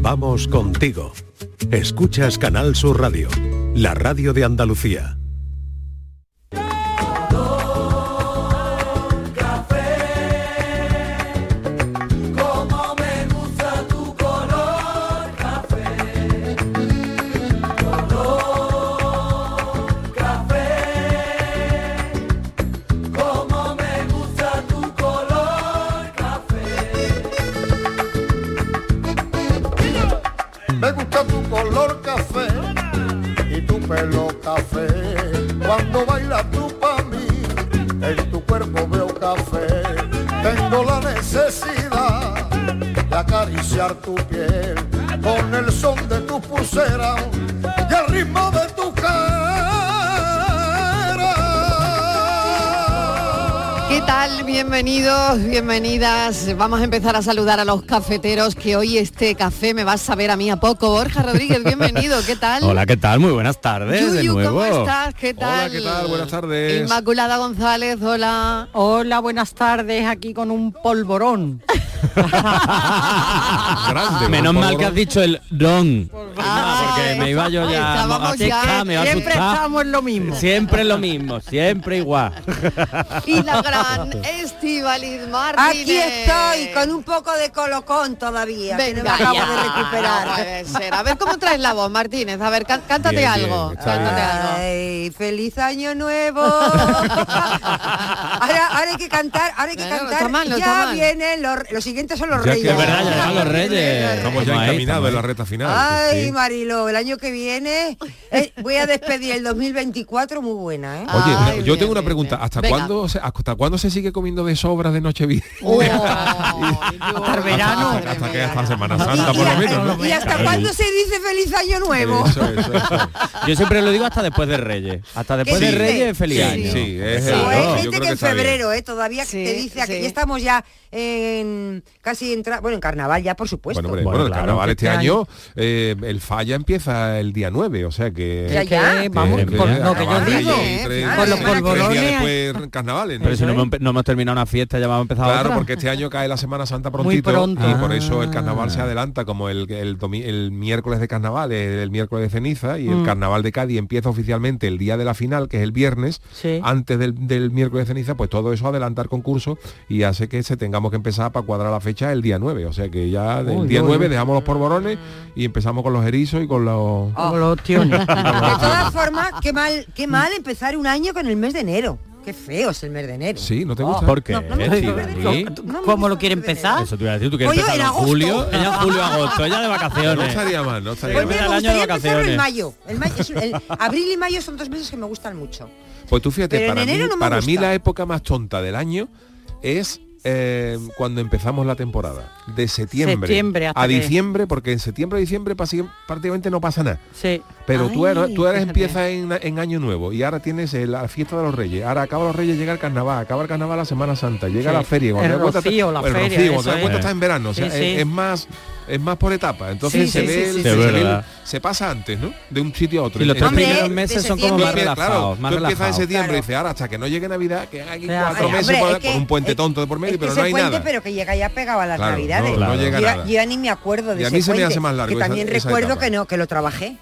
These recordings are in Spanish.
Vamos contigo. Escuchas Canal Sur Radio, la radio de Andalucía. Bienvenidos, bienvenidas. Vamos a empezar a saludar a los cafeteros que hoy este café me va a saber a mí a poco. Borja Rodríguez, bienvenido. ¿Qué tal? Hola, ¿qué tal? Muy buenas tardes de Yuyu, nuevo. ¿cómo estás? ¿Qué tal? Hola, ¿qué tal? Buenas tardes. Inmaculada González, hola. Hola, buenas tardes, aquí con un polvorón. Grande, Menos mal que has dicho el don. porque me iba yo ya a me siempre estamos en lo mismo. Siempre lo mismo, siempre igual. Y la gran Estivaliz Martínez. Aquí estoy con un poco de colocón todavía, que no me Venga acabo ya, de recuperar. no puede ser. A ver cómo traes la voz, Martínez. A ver, cá- cántate Bien, bien, algo. está cántate bien. algo. Ay, feliz año nuevo. ahora, ahora hay que cantar, ahora hay que No, no, cantar. está mal, no ya vienen los, los siguientes son los Ya reyes. es verdad, ya los reyes. Estamos ya encaminados en la reta final. Ay, sí. Marilo, el año que viene eh, voy a despedir el 2024 muy buena, ¿eh? Oye, Ay, yo bien, tengo una pregunta. ¿Hasta Venga. cuándo, se, ¿Hasta cuándo se sigue comiendo de sobras de Nochevieja? Hasta el verano. Hasta, hasta que hasta Semana Santa, por lo menos. ¿no? ¿Y hasta cuándo se dice feliz año nuevo? Eso, eso, eso. Yo siempre lo digo hasta después de Reyes. Hasta después ¿Qué de? Reyes, feliz Sí, año. sí, es no, hay yo gente creo que en febrero, ¿eh? Todavía Sí, te dice que estamos ya en casi entra, bueno, en carnaval ya por supuesto. Bueno, hombre, Bueno, bueno, el carnaval este este año, eh, el falla empieza el día 9, o sea que... Ya, ya. Que, vamos, por lo que yo digo, los polvorones. carnavales, ¿no? Pero si no hemos, no hemos terminado una fiesta, ya vamos a empezar Claro, otra. porque este año cae la Semana Santa Muy prontito pronto. y por eso el Ah. carnaval se adelanta como el, el, domi- el miércoles de carnaval, el, el miércoles de ceniza y el Mm. carnaval de Cádiz empieza oficialmente el día de la final, que es el viernes, Sí. antes del, del miércoles de ceniza, pues todo eso adelanta el concurso y hace que se tengamos que empezar para cuadrar la fecha el día 9. O sea que ya el Uy, día uy, 9 uy. dejamos los polvorones y empezamos con los erizos y con los... Como los tiones. De todas formas, qué mal, qué mal empezar un año con el mes de enero. Qué feo es el mes de enero. Sí, ¿no te Oh. gusta? ¿Por qué? No, no Sí, gusta. sí. No me ¿Cómo lo quiere empezar? Eso te iba a decir, tú quieres Oye, empezar en agosto. julio, ella en julio, agosto, ella de No vacaciones. estaría mal, no estaría Pues mal. mira, me el año de gustaría empezarlo en mayo. El mayo es- el- abril y mayo son dos meses que me gustan mucho. Pues tú fíjate, Pero en para, mí, no me para mí la época más tonta del año es eh, cuando empezamos la temporada. De septiembre, a que- diciembre, porque en septiembre a diciembre prácticamente no pasa nada. Sí. Pero tú eres, tú eres empiezas en, en año nuevo y ahora tienes el- la fiesta de los reyes. Ahora acaba los reyes, llega el carnaval, acaba el carnaval la Semana Santa, llega Sí. la feria. Cuando El te das cuenta, rocío, la el feria, rocío, cuando te das cuenta es. está en verano. O sea, Sí, es, sí. es más es más por etapa. Entonces Sí, se sí, ve, sí, el- sí, se, sí. ve el- se pasa antes, ¿no? De un sitio a otro. Sí, los tres Hombre, primeros meses son como más Claro, relajados, más tú empiezas en septiembre Claro. y dices, ahora hasta que no llegue Navidad, que hay Claro. cuatro Hombre, meses es por- que- con un puente es- tonto de por medio, es que pero ese no hay puente, nada. pero que llega ya pegado a las Claro, navidades. no, no Claro. llega yo, ya- nada. yo ya ni me acuerdo de Y a ese mí se me puente, hace más largo Que también esa recuerdo que no, que lo trabajé.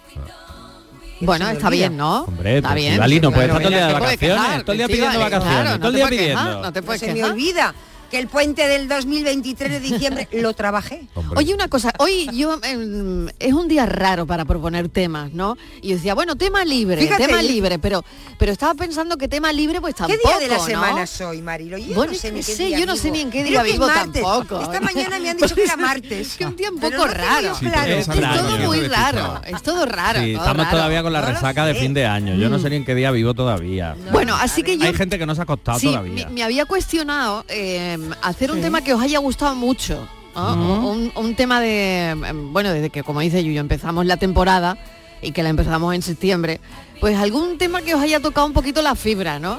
Bueno, se me está bien, ¿no? Hombre, está pues, bien. Estivali, no puedes Claro, estar todo el día de no te puedes vacaciones, todo el día pidiendo vacaciones, claro, todo el no día te puedes quejar, pidiendo. No te puedes se me olvida que el puente del 2023 de diciembre lo trabajé. Hombre. Oye, una cosa, hoy yo em, es un día raro para proponer temas, ¿no? Y yo decía, bueno, tema libre, Fíjate, tema libre, pero pero estaba pensando que tema libre pues ¿Qué tampoco, día de la ¿no? semana soy, Marilo? Yo Bueno, no sé yo ni qué qué sé, día yo no sé ni en qué día vivo martes. tampoco. Esta mañana me han dicho que era martes. Es que un día un poco no raro. Sí, claro. Es todo muy raro, es todo raro. Sí, todo estamos raro. todavía con la resaca de fin de año. Yo no sé ni en qué día vivo todavía. Bueno, así que yo Hay gente que no se ha acostado todavía. me, me había cuestionado eh, hacer un Sí. tema que os haya gustado mucho. un, un tema de, em, bueno, desde que, como dice Yuyo, empezamos la temporada y que la empezamos en septiembre, pues algún tema que os haya tocado un poquito la fibra, ¿no?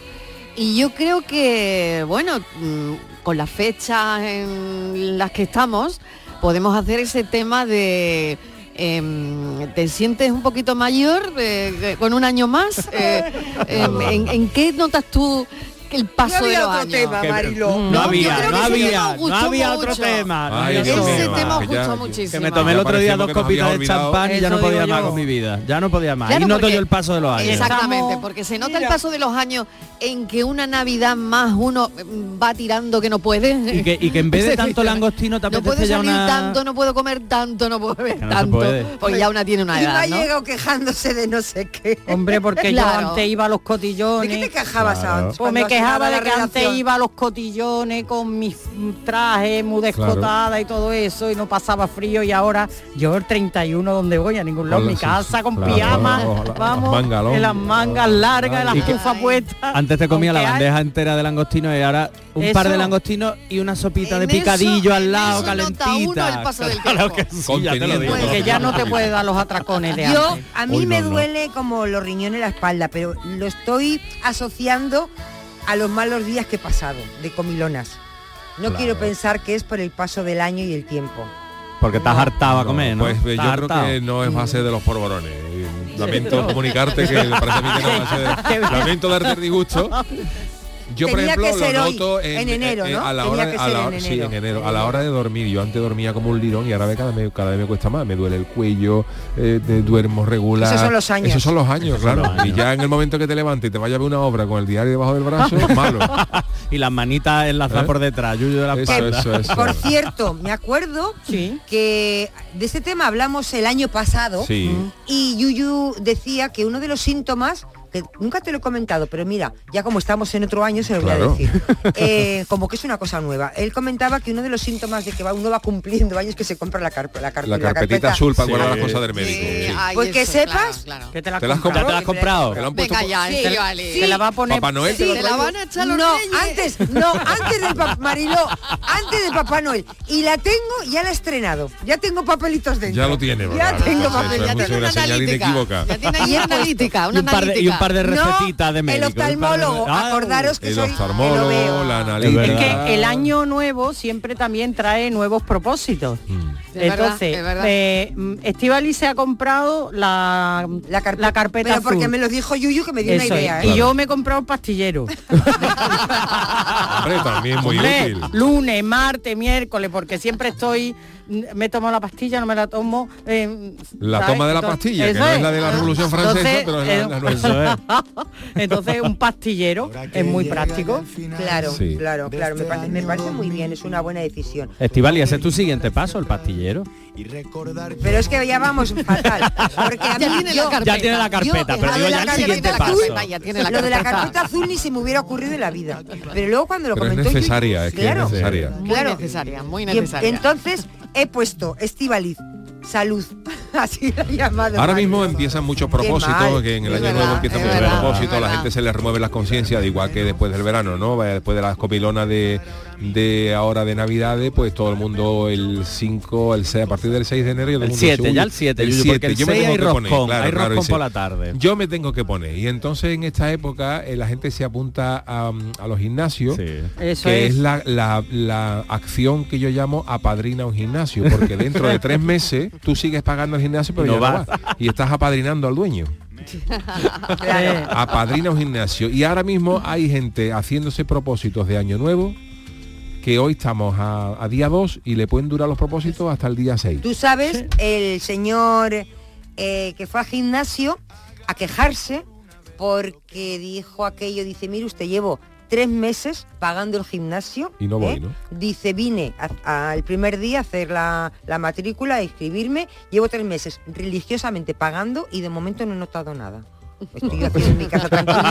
Y yo creo que, bueno, mm, con las fechas en las que estamos, podemos hacer ese tema de... em, ¿Te sientes un poquito mayor eh, eh, con un año más? Eh, em, ¿en, en qué notas tú el paso No había de los otro años. tema, Mariló. No, No, yo había, creo no que ese había, tema os no gustó había otro mucho. tema. no Ay, Ese tema os que ya- gustó muchísimo. Que me tomé el otro día dos copitas de champán y ya no podía más con mi vida. Ya no podía más. Claro, y noto yo el paso de los años. Exactamente, porque se nota el Mira. paso de los años en que una Navidad más uno mm, va tirando que no puede. Y que, y que en vez de tanto langostino te no puedo salir una... tanto, no puedo comer tanto, no puedo beber no tanto. Pues ya una tiene una Y me edad, ha ¿no? llegado quejándose de no sé qué. Hombre, porque Claro. yo antes iba a los ¿De cotillones. qué te quejabas Claro. antes? Pues me quejaba de que antes iba a los cotillones con mis trajes muy descotada y todo eso y no pasaba frío y ahora yo el 31 donde voy a ningún lado, en mi casa sí, con claro, pijama, las- las vamos, mangas long. en las mangas largas, Ay. las que- puestas. Antes te comía la hay- bandeja entera de langostino y ahora un Eso. par de langostinos y una sopita de En eso- picadillo al en lado, calentita. Claro que ya no te puede dar los atracones de Yo, antes. a mí Hoy me no, no. duele como los riñones en la espalda, pero lo estoy asociando a los malos días que he pasado, de comilonas. No Claro. quiero pensar que es por el paso del año y el tiempo. Porque estás hartado a comer, ¿no? Pues yo creo que no es base de los polvorones. Lamento comunicarte que parece a mí que no es base de... Lamento darte el disgusto. Yo, por Tenía ejemplo, que ser lo hoy, noto en enero, ¿no? a la Tenía hora, que a ser la en hora- sí, enero. en enero. A la hora de dormir, yo antes dormía como un lirón y ahora cada vez, cada vez me cuesta más. Me duele el cuello, eh, de- duermo regular. Esos son los años. Esos son los años, Esos claro. los años. Y ya en el momento que te levantes y te vayas a ver una obra con el diario debajo del brazo, malo. y las manitas enlazadas ¿Eh? por detrás, yuyu de la Eso, espalda. eso, eso. Por cierto, me acuerdo Sí. que de este tema hablamos el año pasado Sí. y Yuyu decía que uno de los síntomas que nunca te lo he comentado, pero mira, ya como estamos en otro año se lo voy a decir. Eh, como que es una cosa nueva. Él comentaba que uno de los síntomas de que va, uno va cumpliendo años es que se compra la, carpe- la, carpe- La la carpetita azul para Sí. guardar las cosas del médico. Sí, sí. ay, Pues que sepas claro, claro. Que te la, ¿Te la has compras. ¿Ya te la has comprado? Te puesto Venga ya. Se la va a poner Papá Noel te lo Te ha la van a echar los No, reyes. antes, no, antes del Papá Mariló, antes del Papá Noel. Y la tengo, ya la he estrenado. Ya tengo papelitos dentro. Ya lo tiene, Ya tengo papelitos. ya tiene una analítica. Ya tiene analítica, Y una un, par de, y un analítica. Par de recetitas de el médico. un par de- oftalmólogo, Ah, acordaros que El soy oftalmólogo, que lo veo. la Es Es analítica. verdad. que el año nuevo siempre también trae nuevos propósitos. Mm. Es Entonces, es eh, mm, Estivali se ha comprado la, La, carpe- carpeta Pero porque azul. me lo dijo Yuyu que me dio Eso una es. idea. Y ¿eh? yo me he comprado un pastillero. Hombre, también muy Hombre, útil. lunes, martes, miércoles, porque siempre estoy, me tomo la pastilla, no me la tomo. eh, La ¿sabes? toma de la Entonces, pastilla, que eso no es la de la Revolución Francesa, Entonces, pero es la- eh, la nuestra. Entonces un pastillero es muy práctico. Claro, Sí. claro, claro. Me parece, me parece muy bien, es una buena decisión. Estivali, ese es tu siguiente paso, el pastillero. Pero es que ya vamos fatal. Porque a Ya tiene yo- la carpeta. Ya tiene la carpeta, Yo- pero lo digo de ya la el carpeta siguiente azul, paso. Ya tiene la lo de la carpeta. azul ni se me hubiera ocurrido en la vida. Pero luego cuando lo Pero comentó necesaria, es que claro, es necesaria. Muy Claro. necesaria, muy Y necesaria. entonces he puesto Estivaliz, salud. Así lo he llamado. Ahora mismo empiezan muchos propósitos, que en el Es año verdad, nuevo empiezan muchos propósitos, a la gente se le remueve las conciencias, de igual que después del verano, ¿no? Vaya, Después de las copilonas de, de ahora de Navidades, pues todo el mundo el 5, el 6, a partir del 6 de enero. y todo El mundo 7, dice, ya "Uy, el 7, el Yuyu, 7, porque el yo me 6 tengo hay que poner, claro, hay claro, roscón ese. por la tarde. Yo me tengo que poner. Y entonces en esta época eh, la gente se apunta a, a los gimnasios. Sí. Eso que es. es, la, la- la acción que yo llamo apadrina un gimnasio, porque dentro de tres meses tú sigues pagando el gimnasio, pero No ya no vas. Y estás apadrinando al dueño. Apadrina un gimnasio. Y ahora mismo hay gente haciéndose propósitos de año nuevo, que hoy estamos a, a día 2 y le pueden durar los propósitos hasta el día 6. Tú sabes, el señor eh, que fue al gimnasio a quejarse porque dijo aquello, dice, mire usted, llevo tres meses pagando el gimnasio. Y no voy, ¿eh? ¿no? Dice, vine al primer día a hacer la, la matrícula, a inscribirme, llevo tres meses religiosamente pagando y de momento no he notado nada. Estoy haciendo en mi casa tranquilito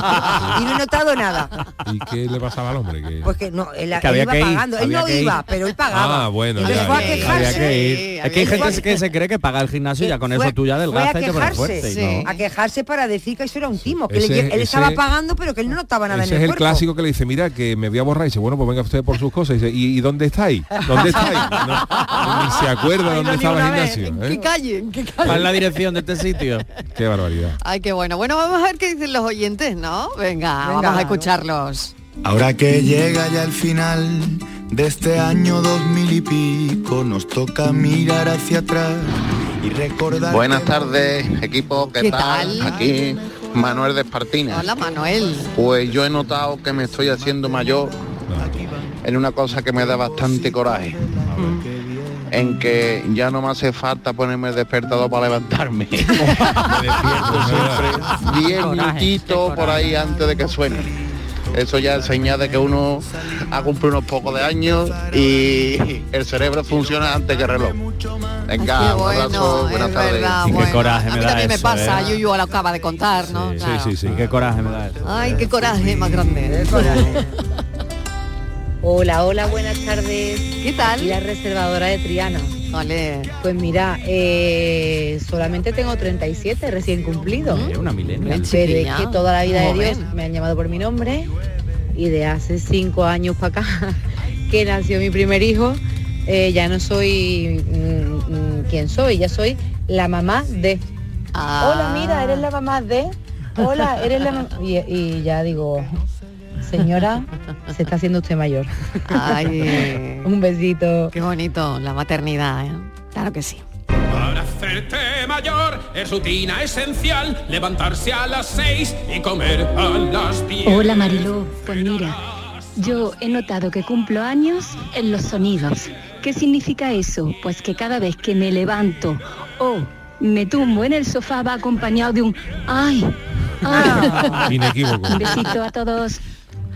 y no he notado nada. ¿Y qué le pasaba al hombre? Que... Pues que no, él, Que él había iba que ir, pagando. Él había no que ir. iba, pero él pagaba. Ah, bueno, ya, fue a ya, ya. quejarse. Había que ir. Sí, es que hay gente que se cree que paga el gimnasio y ya con Fue- eso tú ya fue a adelgaza y te pones quejarse, fuerte. sí. no. a quejarse para decir que eso era un timo, que Ese- él, él ese- estaba pagando pero que él no notaba nada Ese en es el el cuerpo. clásico que le dice, mira, que me voy a borrar. Y dice, bueno, pues venga usted por sus cosas. Y dice, ¿y, y dónde estáis? ¿Dónde estáis? No, ni se acuerda Ay, dónde no, estaba el gimnasio. Que ¿eh? callen, que callen. ¿Cuál es la dirección de este sitio? Qué barbaridad. Ay, qué bueno. Bueno, vamos a ver qué dicen los oyentes, ¿no? Venga, vamos a escucharlos. Ahora que llega ya el final de este año dos mil y pico, nos toca mirar hacia atrás y recordar. Buenas tardes, equipo, ¿qué, ¿Qué tal? tal? Aquí Manuel de Espartina. Hola, Manuel. Pues yo he notado que me estoy haciendo mayor en una cosa que me da bastante coraje. En que ya no me hace falta ponerme el despertador para levantarme. me despierto siempre 10 minutitos por ahí antes de que suene. Eso ya es señal de que uno ha cumplido unos pocos de años y el cerebro funciona antes que el reloj. Venga, Qué un abrazo, bueno, buenas es tardes. verdad, Y qué bueno. coraje a me mí da también me pasa, ¿eh? Yuyu lo acaba de contar, ¿no? Claro. Sí, sí, Qué coraje me da eso. Ay, qué coraje más grande. Hola, hola, buenas tardes. ¿Qué tal? Y la reservadora de Triana. Vale. Pues mira, eh, solamente tengo 37 recién cumplido. Una milenia. Pero es que toda la vida de Dios me han llamado por mi nombre y de hace cinco años para acá que nació mi primer hijo, eh, ya no soy mm, mm, quien soy, ya soy la mamá de. Ah. Hola, mira, eres la mamá de. Hola, eres la mamá. Y, y ya digo, señora, se está haciendo usted mayor. Ay, Un besito. qué bonito, la maternidad, ¿eh? Claro que sí. Para hacerte mayor es rutina esencial levantarse a las 6 y comer a las 10. Hola Mariló, pues mira, yo he notado que cumplo años en los sonidos. ¿Qué significa eso? Pues que cada vez que me levanto o me tumbo en el sofá va acompañado de un ¡ay! ¡ay! Inequívoco. Un besito a todos.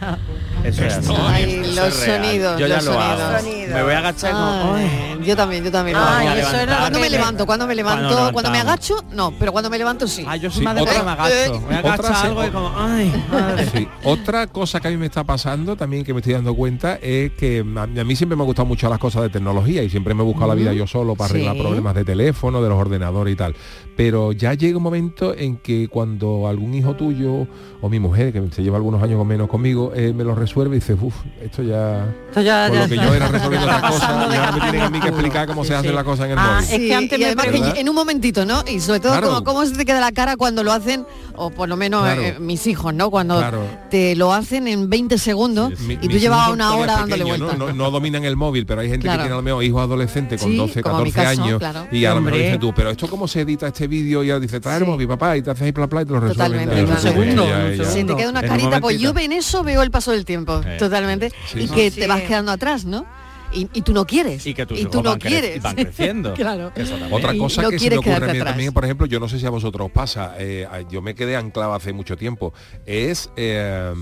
Yeah. Eso es así. Ay, Eso es los sonidos, Yo ya los lo hago. sonidos. Me voy a agachar como... Ay, yo también, yo también. Ay, eso era cuando me levanto, cuando me levanto, Cuando cuando, me agacho, no, pero cuando me levanto sí. Ah, yo soy Sí, más de otra- me agacho. Me Otra agacho se- algo y como... ¡ay! madre! Sí. Otra cosa que a mí me está pasando también que me estoy dando cuenta es que a a mí siempre me han gustado mucho las cosas de tecnología y siempre me he buscado la vida yo solo para arreglar Sí. problemas de teléfono, de los ordenadores y tal. Pero ya llega un momento en que cuando algún hijo tuyo o mi mujer, que se lleva algunos años o menos conmigo, eh, me lo resuelve y dice, uff, esto ya... Esto ya- Por ya lo que está. yo era resolviendo Pasando de y ahora me tienen a mí que explicar cómo se hace la cosa en el Ah, móvil. es que antes y me además que en un momentito, ¿no? Y sobre todo Claro. cómo, cómo se te queda la cara cuando lo hacen, o por lo menos Claro. eh, mis hijos, ¿no? Cuando Claro. te lo hacen en 20 segundos Mi- y tú llevabas una hora dándole vueltas. ¿no? No, no dominan el móvil, pero hay gente Claro. que tiene a lo mejor hijos adolescentes con Sí, 12, como mi 14 caso, años y a lo mejor dices tú, pero esto cómo se edita este vídeo y ya dice, trae el móvil, papá, y te haces ahí pla, pla, y te lo resuelven. Totalmente, ya, Un segundo. Se te queda una En un carita, pues yo en eso veo el paso del tiempo, Eh. totalmente, Sí. y que Sí. te vas quedando atrás, ¿no? Y, y tú no quieres. Y que tus y hijos tú no van quieres. van creciendo. claro. Otra Y cosa no que se me ocurre a mí también, por ejemplo, yo no sé si a vosotros os pasa, eh, yo me quedé anclado hace mucho tiempo, es eh,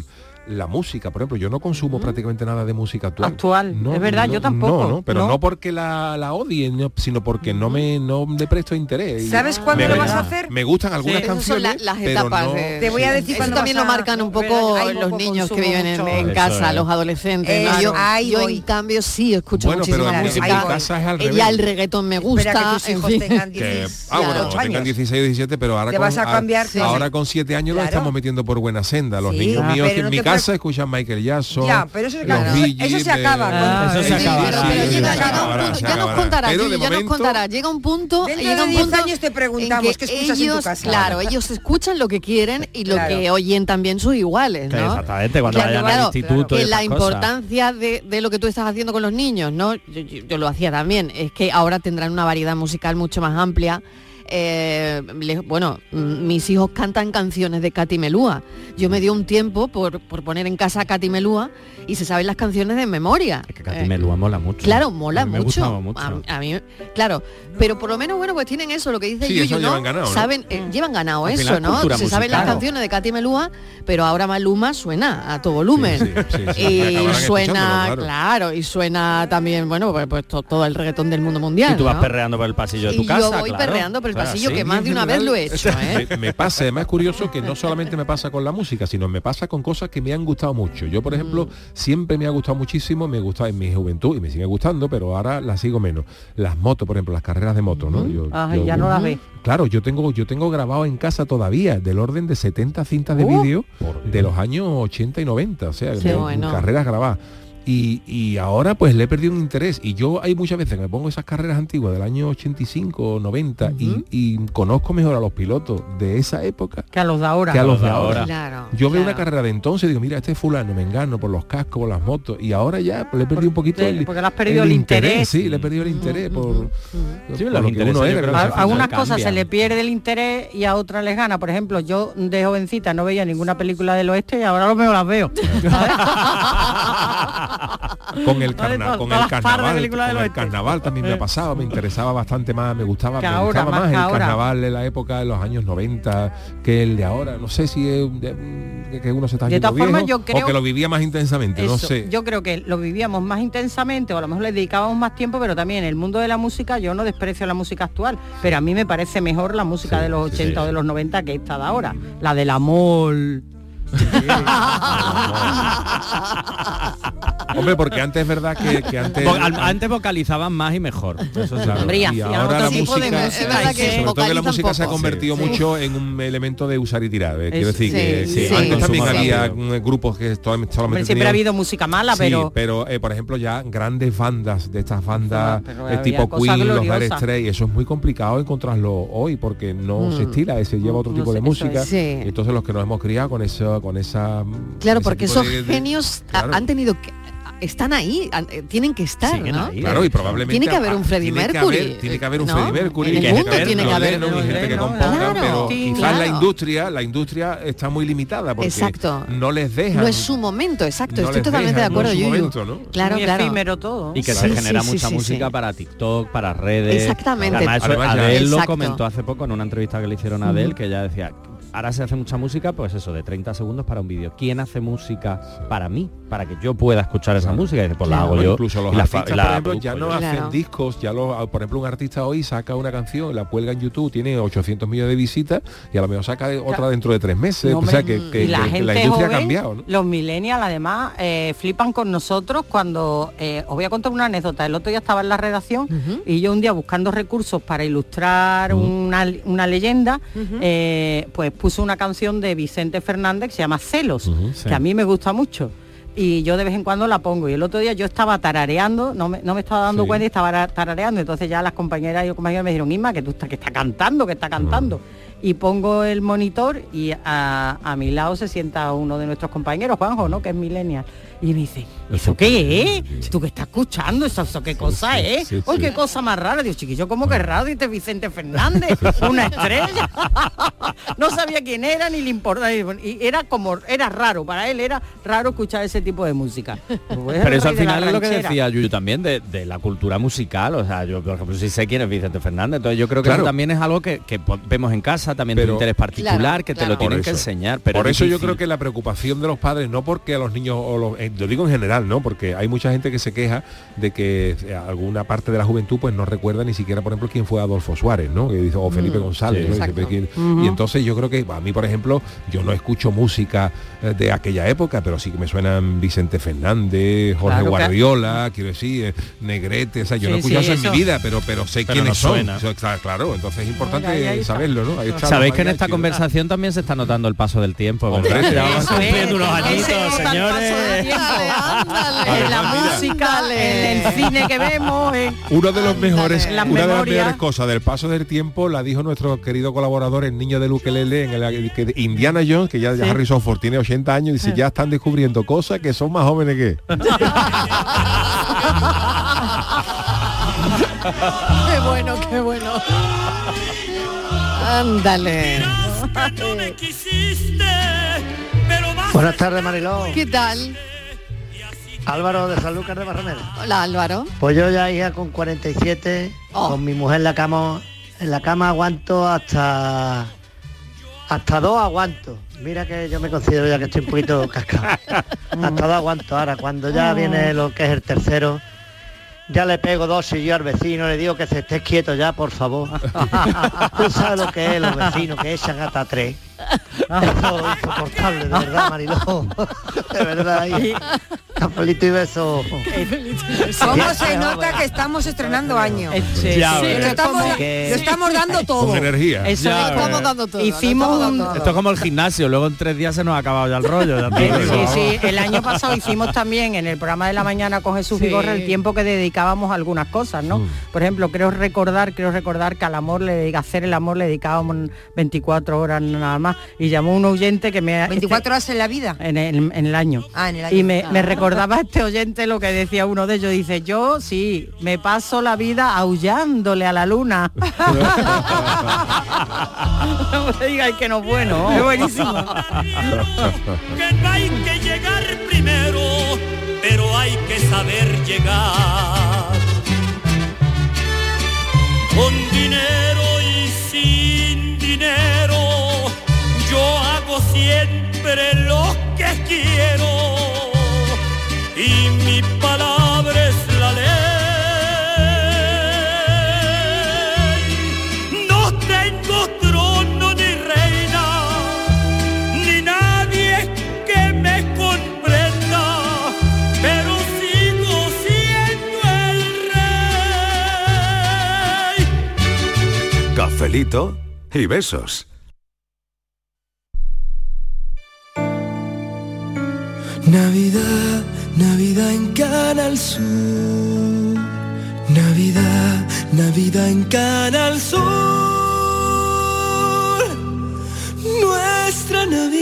la música, por ejemplo, yo no consumo prácticamente nada de música actual. Actual, es verdad, yo tampoco, No, no, pero no. no, porque la, la odie, no, sino porque no me no le presto interés. ¿Sabes cuándo lo vas a hacer? Me gustan algunas son canciones, la- las pero etapas no- de- Te voy a decir Eso cuándo también vas lo a- marcan un poco los niños que viven en, en casa, es. los adolescentes. ¿no? Eso, Yo, yo, en cambio sí escucho Bueno, pero muchísima en, en música. mi casa es al Eh, revés. Ya el reggaetón me gusta. Que tus en hijos fin. tengan que, 10, ah, bueno, cuando tengan años. 16 o 17, pero ahora con, vas a cambiar, a- sí. ahora con 7 años lo estamos metiendo por buena senda. Los Sí, niños ah, míos pero en no mi te casa escuchan Michael Jackson. Ya, pero eso, claro, se acaba. Ah, eso se Sí, acaba, pero, sí, pero sí, llega, se llega acaba, un punto, se ya nos contará, Pero Yuyu, de ya nos momento- contará, llega un punto, Dentro llega un 10 punto años te preguntamos, que ¿qué escuchas en tu ellos, casa? Claro, ellos escuchan lo que quieren y lo Claro. que oyen también sus iguales. Exactamente, cuando Claro, vayan claro, al instituto y que la importancia de, de lo que tú estás haciendo con los niños, ¿no? Yo, yo- yo lo hacía también, es que ahora tendrán una variedad musical mucho más amplia. Eh, bueno, mm, mis hijos cantan canciones de Katy Melúa. Yo me dio un tiempo por, por poner en casa a Katy Melúa y se saben las canciones de memoria. Es que Katy Eh, Melúa mola mucho. Claro, mola A mí me mucho. A, a mí, claro, pero por lo menos bueno, pues tienen eso, lo que dice Sí, Yuyu, ¿no? llevan ganado, ¿no? Saben, eh, llevan ganado Al eso, ¿no? Se saben las canciones de Katy Melúa, pero ahora Maluma suena a todo volumen. Sí, sí, sí, sí, y suena, claro. y suena también, bueno, pues, pues to- todo el reggaetón del mundo mundial. Y tú vas ¿no? perreando por el pasillo de tu Y casa. yo voy claro. perreando por el Claro, pasillo, sí. que más de una vez lo he hecho, ¿eh? Me, me pasa, además es curioso que no solamente me pasa con la música, sino me pasa con cosas que me han gustado mucho. Yo, por ejemplo, siempre me ha gustado muchísimo, me gustaba en mi juventud y me sigue gustando, pero ahora las sigo menos. Las motos, por ejemplo, las carreras de moto, ¿no? Yo- ya no las ves. Claro, yo tengo, yo tengo grabado en casa todavía del orden de 70 cintas de Uh, vídeo de los años 80 y 90, o sea, de- bueno. carreras grabadas. Y, y ahora pues le he perdido un interés. Y yo hay muchas veces que me pongo esas carreras antiguas del año 85 o 90 y, y conozco mejor a los pilotos de esa época Que a los de ahora. que a los de ahora. Claro, Yo veo claro. una carrera de entonces y digo, mira, este es fulano, me engano por los cascos, por las motos. Y ahora ya pues, le he perdido un poquito Porque- el, porque le has perdido el interés. Sí, le he perdido el interés por, Sí, por los lo que intereses uno yo era. creo ¿no? que A, se a unas cambian. cosas se le pierde el interés y a otras les gana. Por ejemplo, yo de jovencita no veía ninguna película del oeste y ahora lo veo las veo. con el, carna- con el de carnaval, con el carnaval también me ha pasado, me interesaba bastante más, me gustaba, Que me ahora, gustaba más el carnaval de la época de los años 90 que el de ahora. No sé si es de- que uno se está De todas formas, yo creo- o que lo vivía más intensamente, no sé. Yo creo que lo vivíamos más intensamente o a lo mejor le dedicábamos más tiempo, pero también en el mundo de la música yo no desprecio la música actual, pero a mí me parece mejor la música de los 80 o de los 90 que esta de ahora, la del amor. Hombre, porque antes es verdad que, que antes Antes vocalizaban más y mejor. Eso sí. Claro, y ahora la música, Es verdad que sobre todo que la música se ha convertido Sí. mucho en un elemento de usar y tirar. eh, Quiero Sí, decir que sí, sí. antes también había mm, grupos que solamente Hombre, siempre tenían- ha habido música mala, Sí, pero pero eh, por ejemplo ya grandes bandas de estas bandas Pero eh, tipo Queen, los Dire. Straits, eso es muy complicado encontrarlo hoy porque no Mm. se estila, eh, se lleva otro No tipo sé, de música. es. Sí. Entonces los que nos hemos criado con eso, con esa mm, Claro, porque esos de- genios claro. han tenido que están ahí, eh, tienen que estar, Siguen ¿no? ahí. Claro, y probablemente Tiene que haber un Freddie tiene que Mercury, haber- tiene que haber un ¿no? Freddie Mercury, En el tiene mundo que haber tiene que haber John gente que componga, claro, pero sí, quizás la industria, la industria está muy limitada porque Exacto. no les dejan. No es su momento, exacto. no Estoy totalmente dejan, de acuerdo, no es su Yuyu. momento, ¿no? Claro, muy claro. efímero todo. Y que Sí, se sí, genera sí, mucha sí, música sí. para TikTok, para redes. Exactamente. Además, Además, ya- lo comentó hace poco en una entrevista que le hicieron a Adele, que ella decía, ahora se hace mucha música, pues eso, de 30 segundos para un vídeo. ¿Quién hace música para mí? Para que yo pueda escuchar esa música. Y dice, pues la hago yo. Incluso los y la fa- artistas, la por ejemplo, ya no yo. hacen Claro. discos, ya lo, por ejemplo, un artista hoy saca una canción, la cuelga en YouTube, tiene 800 millones de visitas y a lo mejor saca otra dentro de tres meses. No, o sea, que, la que- gente la industria joven, ha cambiado, ¿no? los millennials además eh, flipan con nosotros cuando eh, os voy a contar una anécdota. El otro día estaba en la redacción y yo un día buscando recursos para ilustrar una, una leyenda, eh, pues puse una canción de Vicente Fernández que se llama Celos, sí. que a mí me gusta mucho. Y yo de vez en cuando la pongo. Y el otro día yo estaba tarareando, no me, no me estaba dando Sí. cuenta y estaba ra- tarareando. Entonces ya las compañeras y los compañeros me dijeron, Isma, que tú estás, que está cantando, que está cantando. Y pongo el monitor y a, a mi lado se sienta uno de nuestros compañeros, Juanjo, ¿no? Que es millennial. Y me dice, ¿eso qué es? ¿Tú que estás escuchando? ¿Eso, eso qué cosa sí, es? sí, ¡Uy, sí. qué cosa más rara! Digo, chiquillo, ¿cómo que raro? Dice Vicente Fernández, una estrella. no sabía quién era ni le importaba. Y era como, era raro, para él era raro escuchar ese tipo de música. Pues Pero eso al final es lo que decía Yuyu también de, de la cultura musical. O sea, yo por ejemplo sí sé quién es Vicente Fernández. Entonces yo creo que Claro. eso también es algo que, que vemos en casa, también de interés particular, Claro, que te claro. lo tienen que enseñar. Pero Por es eso yo creo que la preocupación de los padres, no porque a los niños, o los- lo digo en general, ¿no? Porque hay mucha gente que se queja de que eh, alguna parte de la juventud pues no recuerda ni siquiera, por ejemplo, quién fue Adolfo Suárez, ¿no? Que dice, o Felipe Mm, González, sí, ¿no? Y entonces yo creo que a mí, por ejemplo, yo no escucho música eh, de aquella época, pero sí que me suenan Vicente Fernández, Jorge Claro que- Guardiola, quiero decir, eh, Negrete, o sea, yo no he escuchado sí, eso en mi vida, pero pero sé Pero quiénes nos son. suena. Claro, entonces es importante Ahí, ahí está. saberlo, ¿no? Ahí está Sabéis que en esta ¿no? conversación también se está notando el paso del tiempo, Hombre, ¿verdad? Ya vamos cumpliendo unos añitos, señores. Ándale, En la mira. música, en el cine que vemos, en- Uno de los mejores, una de las mejores cosas del paso del tiempo la dijo nuestro querido colaborador, el niño de Luquelele, en el que Indiana Jones, que ya, ya Harrison Ford tiene 80 años, y dice, ya están descubriendo cosas que son más jóvenes que él". Qué bueno, qué bueno. Ándale. Buenas tardes, Mariló. ¿Qué tal? Álvaro de Sanlúcar de Barrameda. Hola, Álvaro. Pues yo ya hija con 47, Oh. con mi mujer en la cama, en la cama aguanto hasta hasta dos aguanto. Mira que yo me considero ya que estoy un poquito cascado. hasta dos aguanto. Ahora, cuando ya viene lo que es el tercero, ya le pego dos y yo al vecino le digo que se esté quieto ya, por favor. Tú sabes lo que es los vecinos que echan hasta tres. Es insoportable, de verdad, Mariló. De verdad. Y... Cafelito y beso. ¿Cómo se nota que estamos estrenando año? Sí, Ya Sí, lo, estamos, lo estamos dando todo. Con energía. Eso Ya. Estamos dando todo. Hicimos un-. Esto es como el gimnasio, luego en tres días se nos ha acabado ya el rollo. ya digo. sí, sí, el año pasado hicimos también en el programa de la mañana con Jesús Sí. Vigorra el tiempo que dedicábamos a algunas cosas, ¿no? Por ejemplo, creo recordar, creo recordar que al amor le dedica hacer el amor le dedicábamos 24 horas nada más y llamó un oyente que me 24 horas en la vida. en el, en el año. Ah, en el año. Y me, me Ah. recordaba este oyente lo que decía uno de ellos, dice, yo sí, me paso la vida aullándole a la luna. no me digáis que no es bueno. Es buenísimo. que no hay que llegar primero, pero hay que saber llegar. Con dinero y sin dinero, siempre lo que quiero. Y mi palabra es la ley. No tengo trono ni reina ni nadie que me comprenda, pero sigo siendo el rey. Cafelito y besos. Navidad, Navidad en Canal Sur. Navidad, Navidad en Canal Sur. Nuestra Navidad.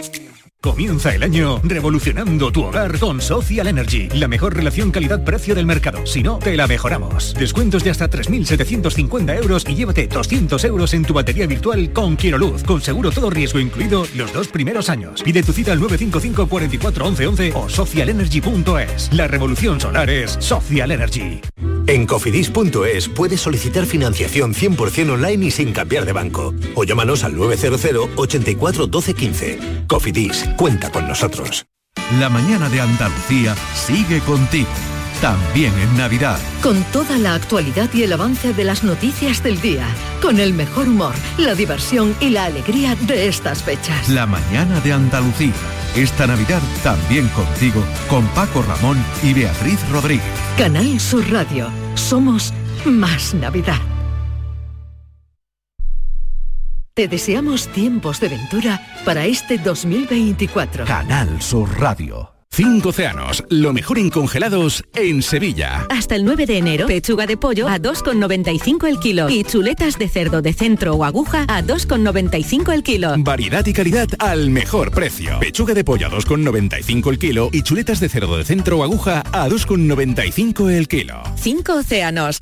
Comienza el año revolucionando tu hogar con Social Energy, la mejor relación calidad-precio del mercado. Si no, te la mejoramos. Descuentos de hasta 3.750 euros y llévate 200 euros en tu batería virtual con Quiero Luz, con seguro todo riesgo incluido los dos primeros años. Pide tu cita al 955 44 11 11 o socialenergy.es. La revolución solar es Social Energy. En cofidis.es puedes solicitar financiación 100% online y sin cambiar de banco. O llámanos al 900 84 12 15. Cofidis, cuenta con nosotros. La mañana de Andalucía sigue contigo. También en Navidad. Con toda la actualidad y el avance de las noticias del día, con el mejor humor, la diversión y la alegría de estas fechas. La mañana de Andalucía. Esta Navidad también contigo, con Paco Ramón y Beatriz Rodríguez. Canal Sur Radio. Somos más Navidad. Te deseamos tiempos de ventura para este 2024. Canal Sur Radio. Cinco océanos, lo mejor en congelados en Sevilla. Hasta el 9 de enero, pechuga de pollo a 2,95 el kilo y chuletas de cerdo de centro o aguja a 2,95 el kilo. Variedad y calidad al mejor precio. Pechuga de pollo a 2,95 el kilo y chuletas de cerdo de centro o aguja a 2,95 el kilo. Cinco océanos.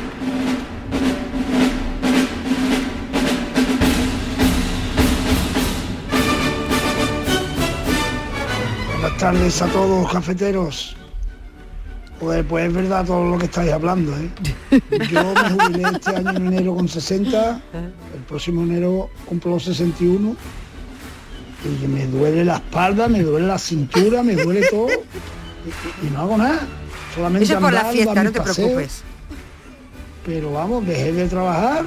Tardes a todos, cafeteros. Pues, pues es verdad todo lo que estáis hablando, ¿eh? Yo me jubilé este año en enero con 60, el próximo enero cumplo los 61 y me duele la espalda, me duele la cintura, me duele todo y, y no hago nada. Solamente Eso por la andar, fiesta, no te paseo. preocupes. Pero vamos, dejé de trabajar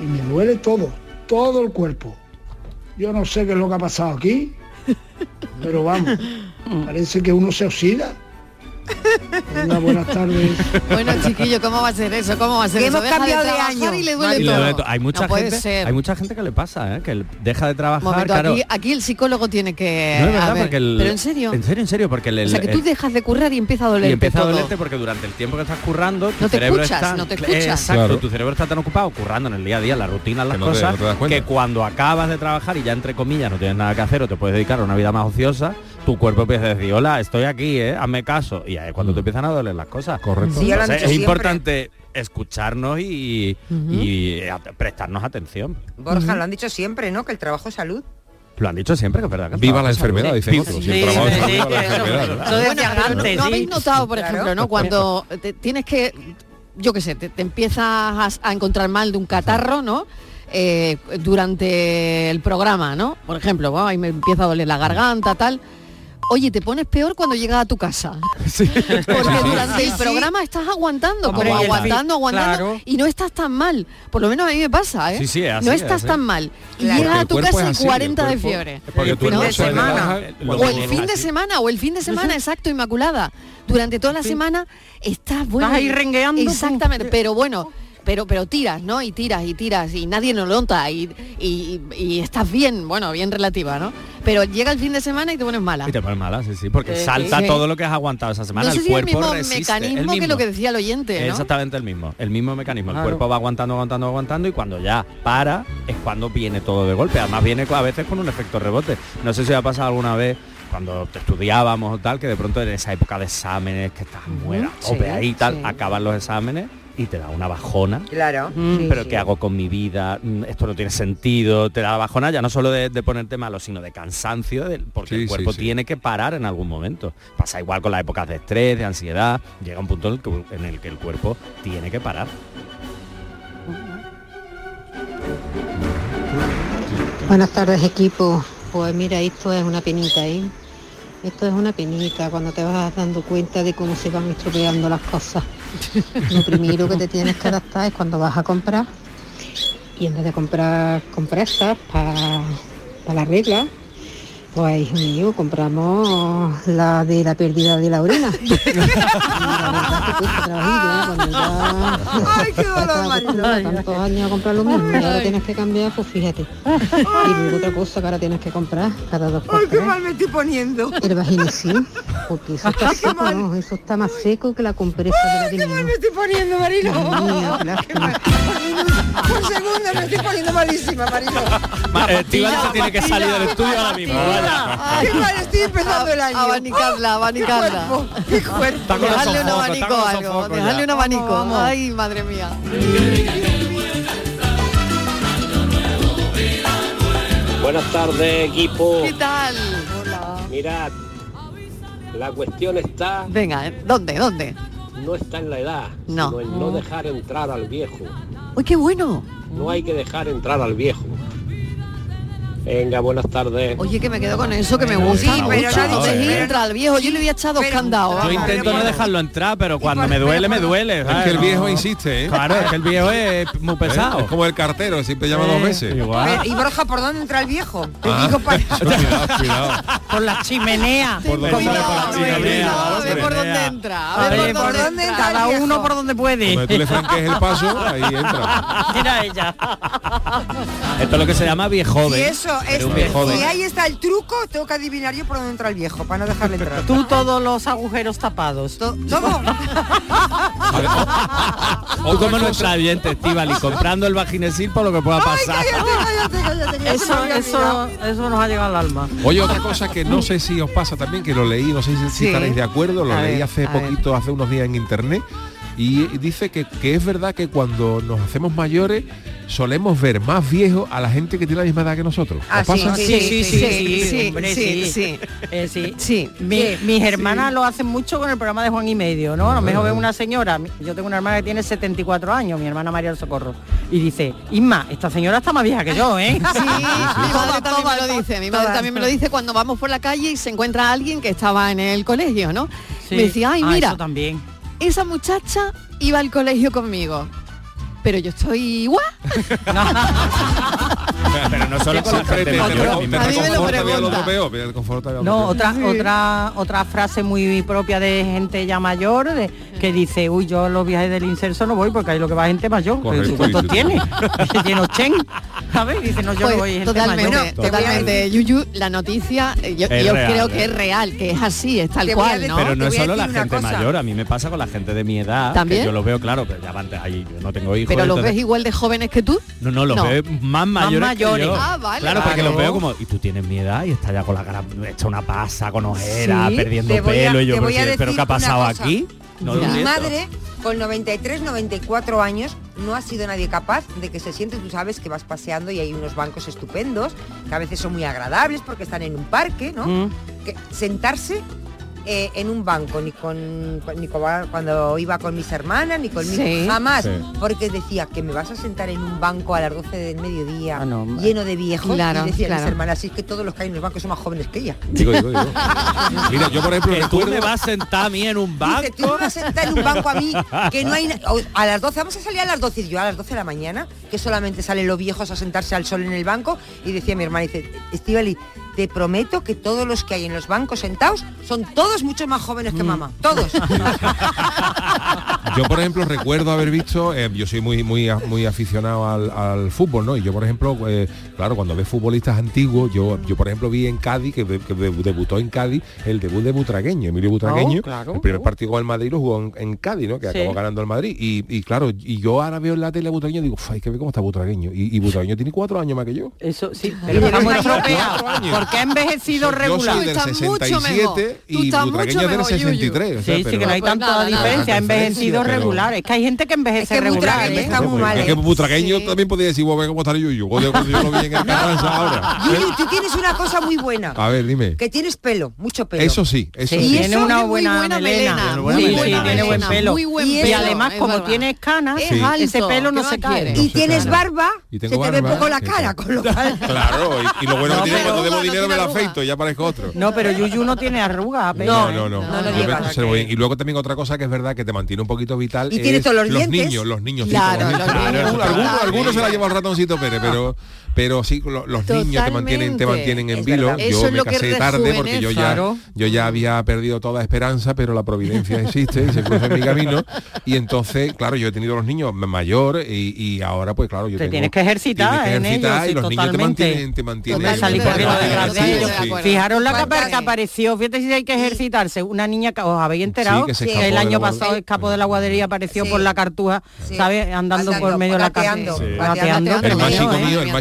y me duele todo, todo el cuerpo. Yo no sé qué es lo que ha pasado aquí, pero vamos, parece que uno se oxida. Venga, buenas tardes. Bueno, chiquillo, ¿cómo va a ser eso? ¿Cómo va a ser eso? hemos cambiado de trabajar año. Y le duele Y le todo. duele to- Hay mucha No puede gente, ser. hay mucha gente que le pasa, ¿eh? que el- deja de trabajar, Momento, claro. aquí, aquí el psicólogo tiene que... no es a verdad ver, porque el, pero en serio. En serio, en serio, porque el, o sea, que tú el- dejas de currar y empieza a doler y empieza a todo. dolerte porque durante el tiempo que estás currando tu No te cerebro escuchas, está no te escuchas. exacto Claro. tu cerebro está tan ocupado currando en el día a día la rutina las Que no te- cosas no te que cuando acabas de trabajar y ya entre comillas no tienes nada que hacer o te puedes dedicar a una vida más ociosa tu cuerpo empieza a decir hola estoy aquí eh hazme caso y ahí es cuando te empiezan a doler las cosas Correcto. Sí, Entonces, es siempre. importante escucharnos y, y a- prestarnos atención Borja, lo han dicho siempre, ¿no? Que el trabajo es salud. lo han dicho siempre que es verdad que Viva la enfermedad, dicen Sí, otros. sí, sí, sí. ¿no? Eso decían pero no, antes, ¿no sí. habéis notado, por Claro. ejemplo, ¿no? Cuando te- tienes que, yo qué sé, te, te empiezas a, a encontrar mal de un catarro, ¿no? Eh, durante el programa, ¿no? Por ejemplo, bueno, ahí me empieza a doler la garganta, tal. Oye, te pones peor cuando llegas a tu casa. Porque durante el programa estás aguantando, Hombre, como y el aguantando, aguantando, claro. y no estás tan mal. Por lo menos a mí me pasa, ¿eh? Sí, sí, así, no es estás así. tan mal. Y Claro. llegas a el tu casa así, el 40 de fiebre. Porque El tu fin de semana. O el fin de semana, o el fin de semana, exacto, Inmaculada. Durante toda la semana estás bueno. Estás ahí rengueando. Exactamente, pero bueno. Pero, pero tiras, ¿no? Y tiras y tiras y nadie nos lo nota y, y, y estás bien, bueno, bien relativa, ¿no? Pero llega el fin de semana y te pones mala. y te pones mala sí sí porque salta sí. todo lo que has aguantado esa semana no sé el si es el cuerpo mismo resiste mecanismo el que lo que decía el oyente, ¿no? Exactamente el mismo, el mismo mecanismo. El cuerpo va aguantando, aguantando, aguantando y cuando ya para es cuando viene todo de golpe. Además viene a veces con un efecto rebote. No sé si ha pasado alguna vez cuando te estudiábamos o tal, que de pronto en esa época de exámenes, que estás muera, sí, tope ahí y tal, sí. acaban los exámenes y te da una bajona. Claro. Mm. Sí, Pero sí. ¿qué hago con mi vida? Mm, Esto no tiene sentido. Te da la bajona ya no solo de, de ponerte malo, sino de cansancio, de- porque Sí, el sí, cuerpo sí. tiene que parar en algún momento. Pasa igual con las épocas de estrés, de ansiedad. Llega un punto en el que, en el, que el cuerpo tiene que parar. Buenas tardes equipo. Pues mira, esto es una penita, ¿eh? Esto es una penita cuando te vas dando cuenta de cómo se van estropeando las cosas. Lo primero que te tienes que adaptar es cuando vas a comprar. Y en vez de comprar compresas para la regla, pues mío, compramos la de la pérdida de la orina. Ay, qué dolor, tantos años a comprar lo mismo ahora tienes que cambiar, pues fíjate. Y luego otra cosa que ahora tienes que comprar cada dos por Ay, qué mal me estoy poniendo. El vaginicil, porque eso está Ay, seco. Eso está más seco que la compresa de la Qué mal me estoy poniendo, Marilo. Por segundo me estoy poniendo malísima, Marilo. Estivali se tiene que salir del estudio ahora mismo. Qué mal estoy empezando el año. Abanicarla, abanicarla. Qué cuerpo. Dejarle un abanico algo, dejarle un abanico. Ay, madre mía. Buenas tardes, equipo. ¿Qué tal? Mirad, la cuestión está, Venga, ¿eh? ¿dónde? ¿Dónde? No está en la edad, No. sino en no dejar entrar al viejo. Uy, qué bueno. No hay que dejar entrar al viejo. Venga, buenas tardes. Oye, que me quedo con eso, que me gusta Sí, pero mucho. nadie- No pero- entrar al viejo. Yo le voy a echar dos candados. Yo intento no dejarlo entrar, pero cuando me duele, me duele. Es que el viejo insiste, ¿eh? Claro, es que el viejo es muy pesado. Es como el cartero, siempre llama dos veces. Igual. ¿Y Borja, por dónde entra el viejo? Te Ah. digo para... cuidado, cuidado. Por la chimenea. Por la chimenea, a ver por dónde entra. A ver por dónde entra. entra Cada uno por donde puede. Tú le franques el paso, ahí entra. Mira ella. Esto es lo que se llama viejo Y es... viejoven. Y ahí está el truco, tengo que adivinar yo por dónde entra el viejo, para no dejarle entrar. Tú todos los agujeros tapados. To- ¿Cómo? Tú como nuestra oyente, Estivali, comprando el vaginesil por lo que pueda pasar. Eso, eso, eso nos ha llegado al alma. Oye, otra cosa que no sé si os pasa también, que lo leí, no sé si, si Sí. estaréis de acuerdo, lo A leí ver, hace ver. poquito, hace unos días en internet, y dice que, que, es verdad que cuando nos hacemos mayores solemos ver más viejos a la gente que tiene la misma edad que nosotros. ¿Os ah, pasa? Sí, sí, sí, sí, sí, sí, eh, sí. sí. Mi, mis hermanas lo hacen mucho con el programa de Juan y Medio, ¿no? A lo mejor ve ah. una señora, yo tengo una hermana que tiene 74 años, mi hermana María del Socorro, y dice, Isma, esta señora está más vieja que yo, ¿eh? Sí, mi madre también me lo dice, mi madre también me lo dice cuando vamos por la calle y se encuentra alguien que estaba en el colegio, ¿no? Me decía, ay, mira, también esa muchacha iba al colegio conmigo. Pero yo estoy igual. pero no solo con No, otra, otra, otra frase muy propia de gente ya mayor que dice, uy, yo los viajes del inserso no voy porque ahí lo que va gente mayor. ¿Cuántos tiene? Tiene 80. ¿sabes? Dice, no, yo pues, voy, totalmente, totalmente. Yuyu, la noticia, yo, creo ¿eh? que es real, que es así, es tal cual, ¿no? Pero no es solo la gente mayor, a mí me pasa con la gente de mi edad, ¿También? Que yo los veo, claro, pero ya antes, ahí yo no tengo hijos. ¿Pero los ves igual de jóvenes que tú? No, no, los no. veo más mayores, más Ah, vale. Claro, porque los veo como, y tú tienes mi edad y está ya con la cara, hecha una pasa, con ojeras, perdiendo pelo, y yo, pero ¿qué ha pasado aquí? Mi madre con 93, 94 años no ha sido nadie capaz de que se siente, tú sabes que vas paseando y hay unos bancos estupendos, que a veces son muy agradables porque están en un parque, ¿no? Mm. Que sentarse eh, en un banco, ni con, ni con, cuando iba con mis hermanas, ni conmigo, sí, jamás, porque decía que me vas a sentar en un banco a las 12 del mediodía, ah, lleno de viejos, claro, y decía claro. mis hermanas, así es que todos los que hay en el banco son más jóvenes que ella. Digo, digo, digo. Mira, yo por ejemplo. Tú me vas a sentar a mí en un banco. Tú me vas a sentar en un banco a mí, que no hay... A las 12, vamos a salir a las 12, y yo a las 12 de la mañana, que solamente salen los viejos a sentarse al sol en el banco, y decía mi hermana, dice, Estivali, te prometo que todos los que hay en los bancos sentados son todos mucho más jóvenes que mm. mamá. Todos. yo, por ejemplo, recuerdo haber visto, eh, yo soy muy, muy, muy aficionado al, fútbol, ¿no? Y yo, por ejemplo, eh, claro, cuando ves futbolistas antiguos, yo, yo por ejemplo, vi en Cádiz, que, debutó en Cádiz, el debut de Butragueño, Emilio oh, Butragueño. El primer partido con el Madrid lo jugó en, Cádiz, ¿no? Que acabó ganando el Madrid. Y, claro, y yo ahora veo en la tele a Butragueño y digo, hay que ver cómo está Butragueño. Y, Butragueño tiene cuatro años más que yo. Eso sí, pero, pero porque ha envejecido regular. Yo soy del 67 y Butraqueña del 63. Sí, sí, que no hay tanta diferencia, ha envejecido pero... regular. Es que hay gente que envejece regular. ¿eh? Es que Butraqueño ¿eh? también podía decir, bueno, ¿cómo estará Yuyu? Yo, yo, yo lo vi en el canal ahora. Yuyu, ¿Eh? tú tienes una cosa muy buena. A ver, dime. Que tienes pelo, mucho pelo. Eso sí, eso sí. sí. Y tiene eso una buena, melena. Muy buena melena. tiene buen pelo. Y además, como tienes canas, ese pelo no se cae. Y tienes barba, se te ve poco la cara, con lo cual... Claro, y lo bueno que tiene cuando debo dinero me lo afeito y ya parezco otro. No, pero Yuyu no tiene arrugas apenas. No, no, no. no y luego también otra cosa que es verdad que te mantiene un poquito vital. Y es tienes todos los, los niños, los niños. Claro, los niños. Claro, algunos, algunos se la lleva el ratoncito Pérez, pero pero sí, los, niños te mantienen, te mantienen en vilo. Yo me casé tarde porque yo ya, yo ya había perdido toda esperanza, pero la providencia existe y se cruza en mi camino. Y entonces, claro, yo he tenido los niños mayor y, y ahora pues claro, yo te tengo, tienes que ejercitar, tienes que ejercitar en ellos, y los niños te mantienen, te mantienen. Fijaros la capa que apareció, fíjate si hay que ejercitarse. Una niña, que os habéis enterado, sí, que el año pasado escapó de la guadería, apareció por la cartuja, ¿sabes? Andando por medio de la cartuja. El más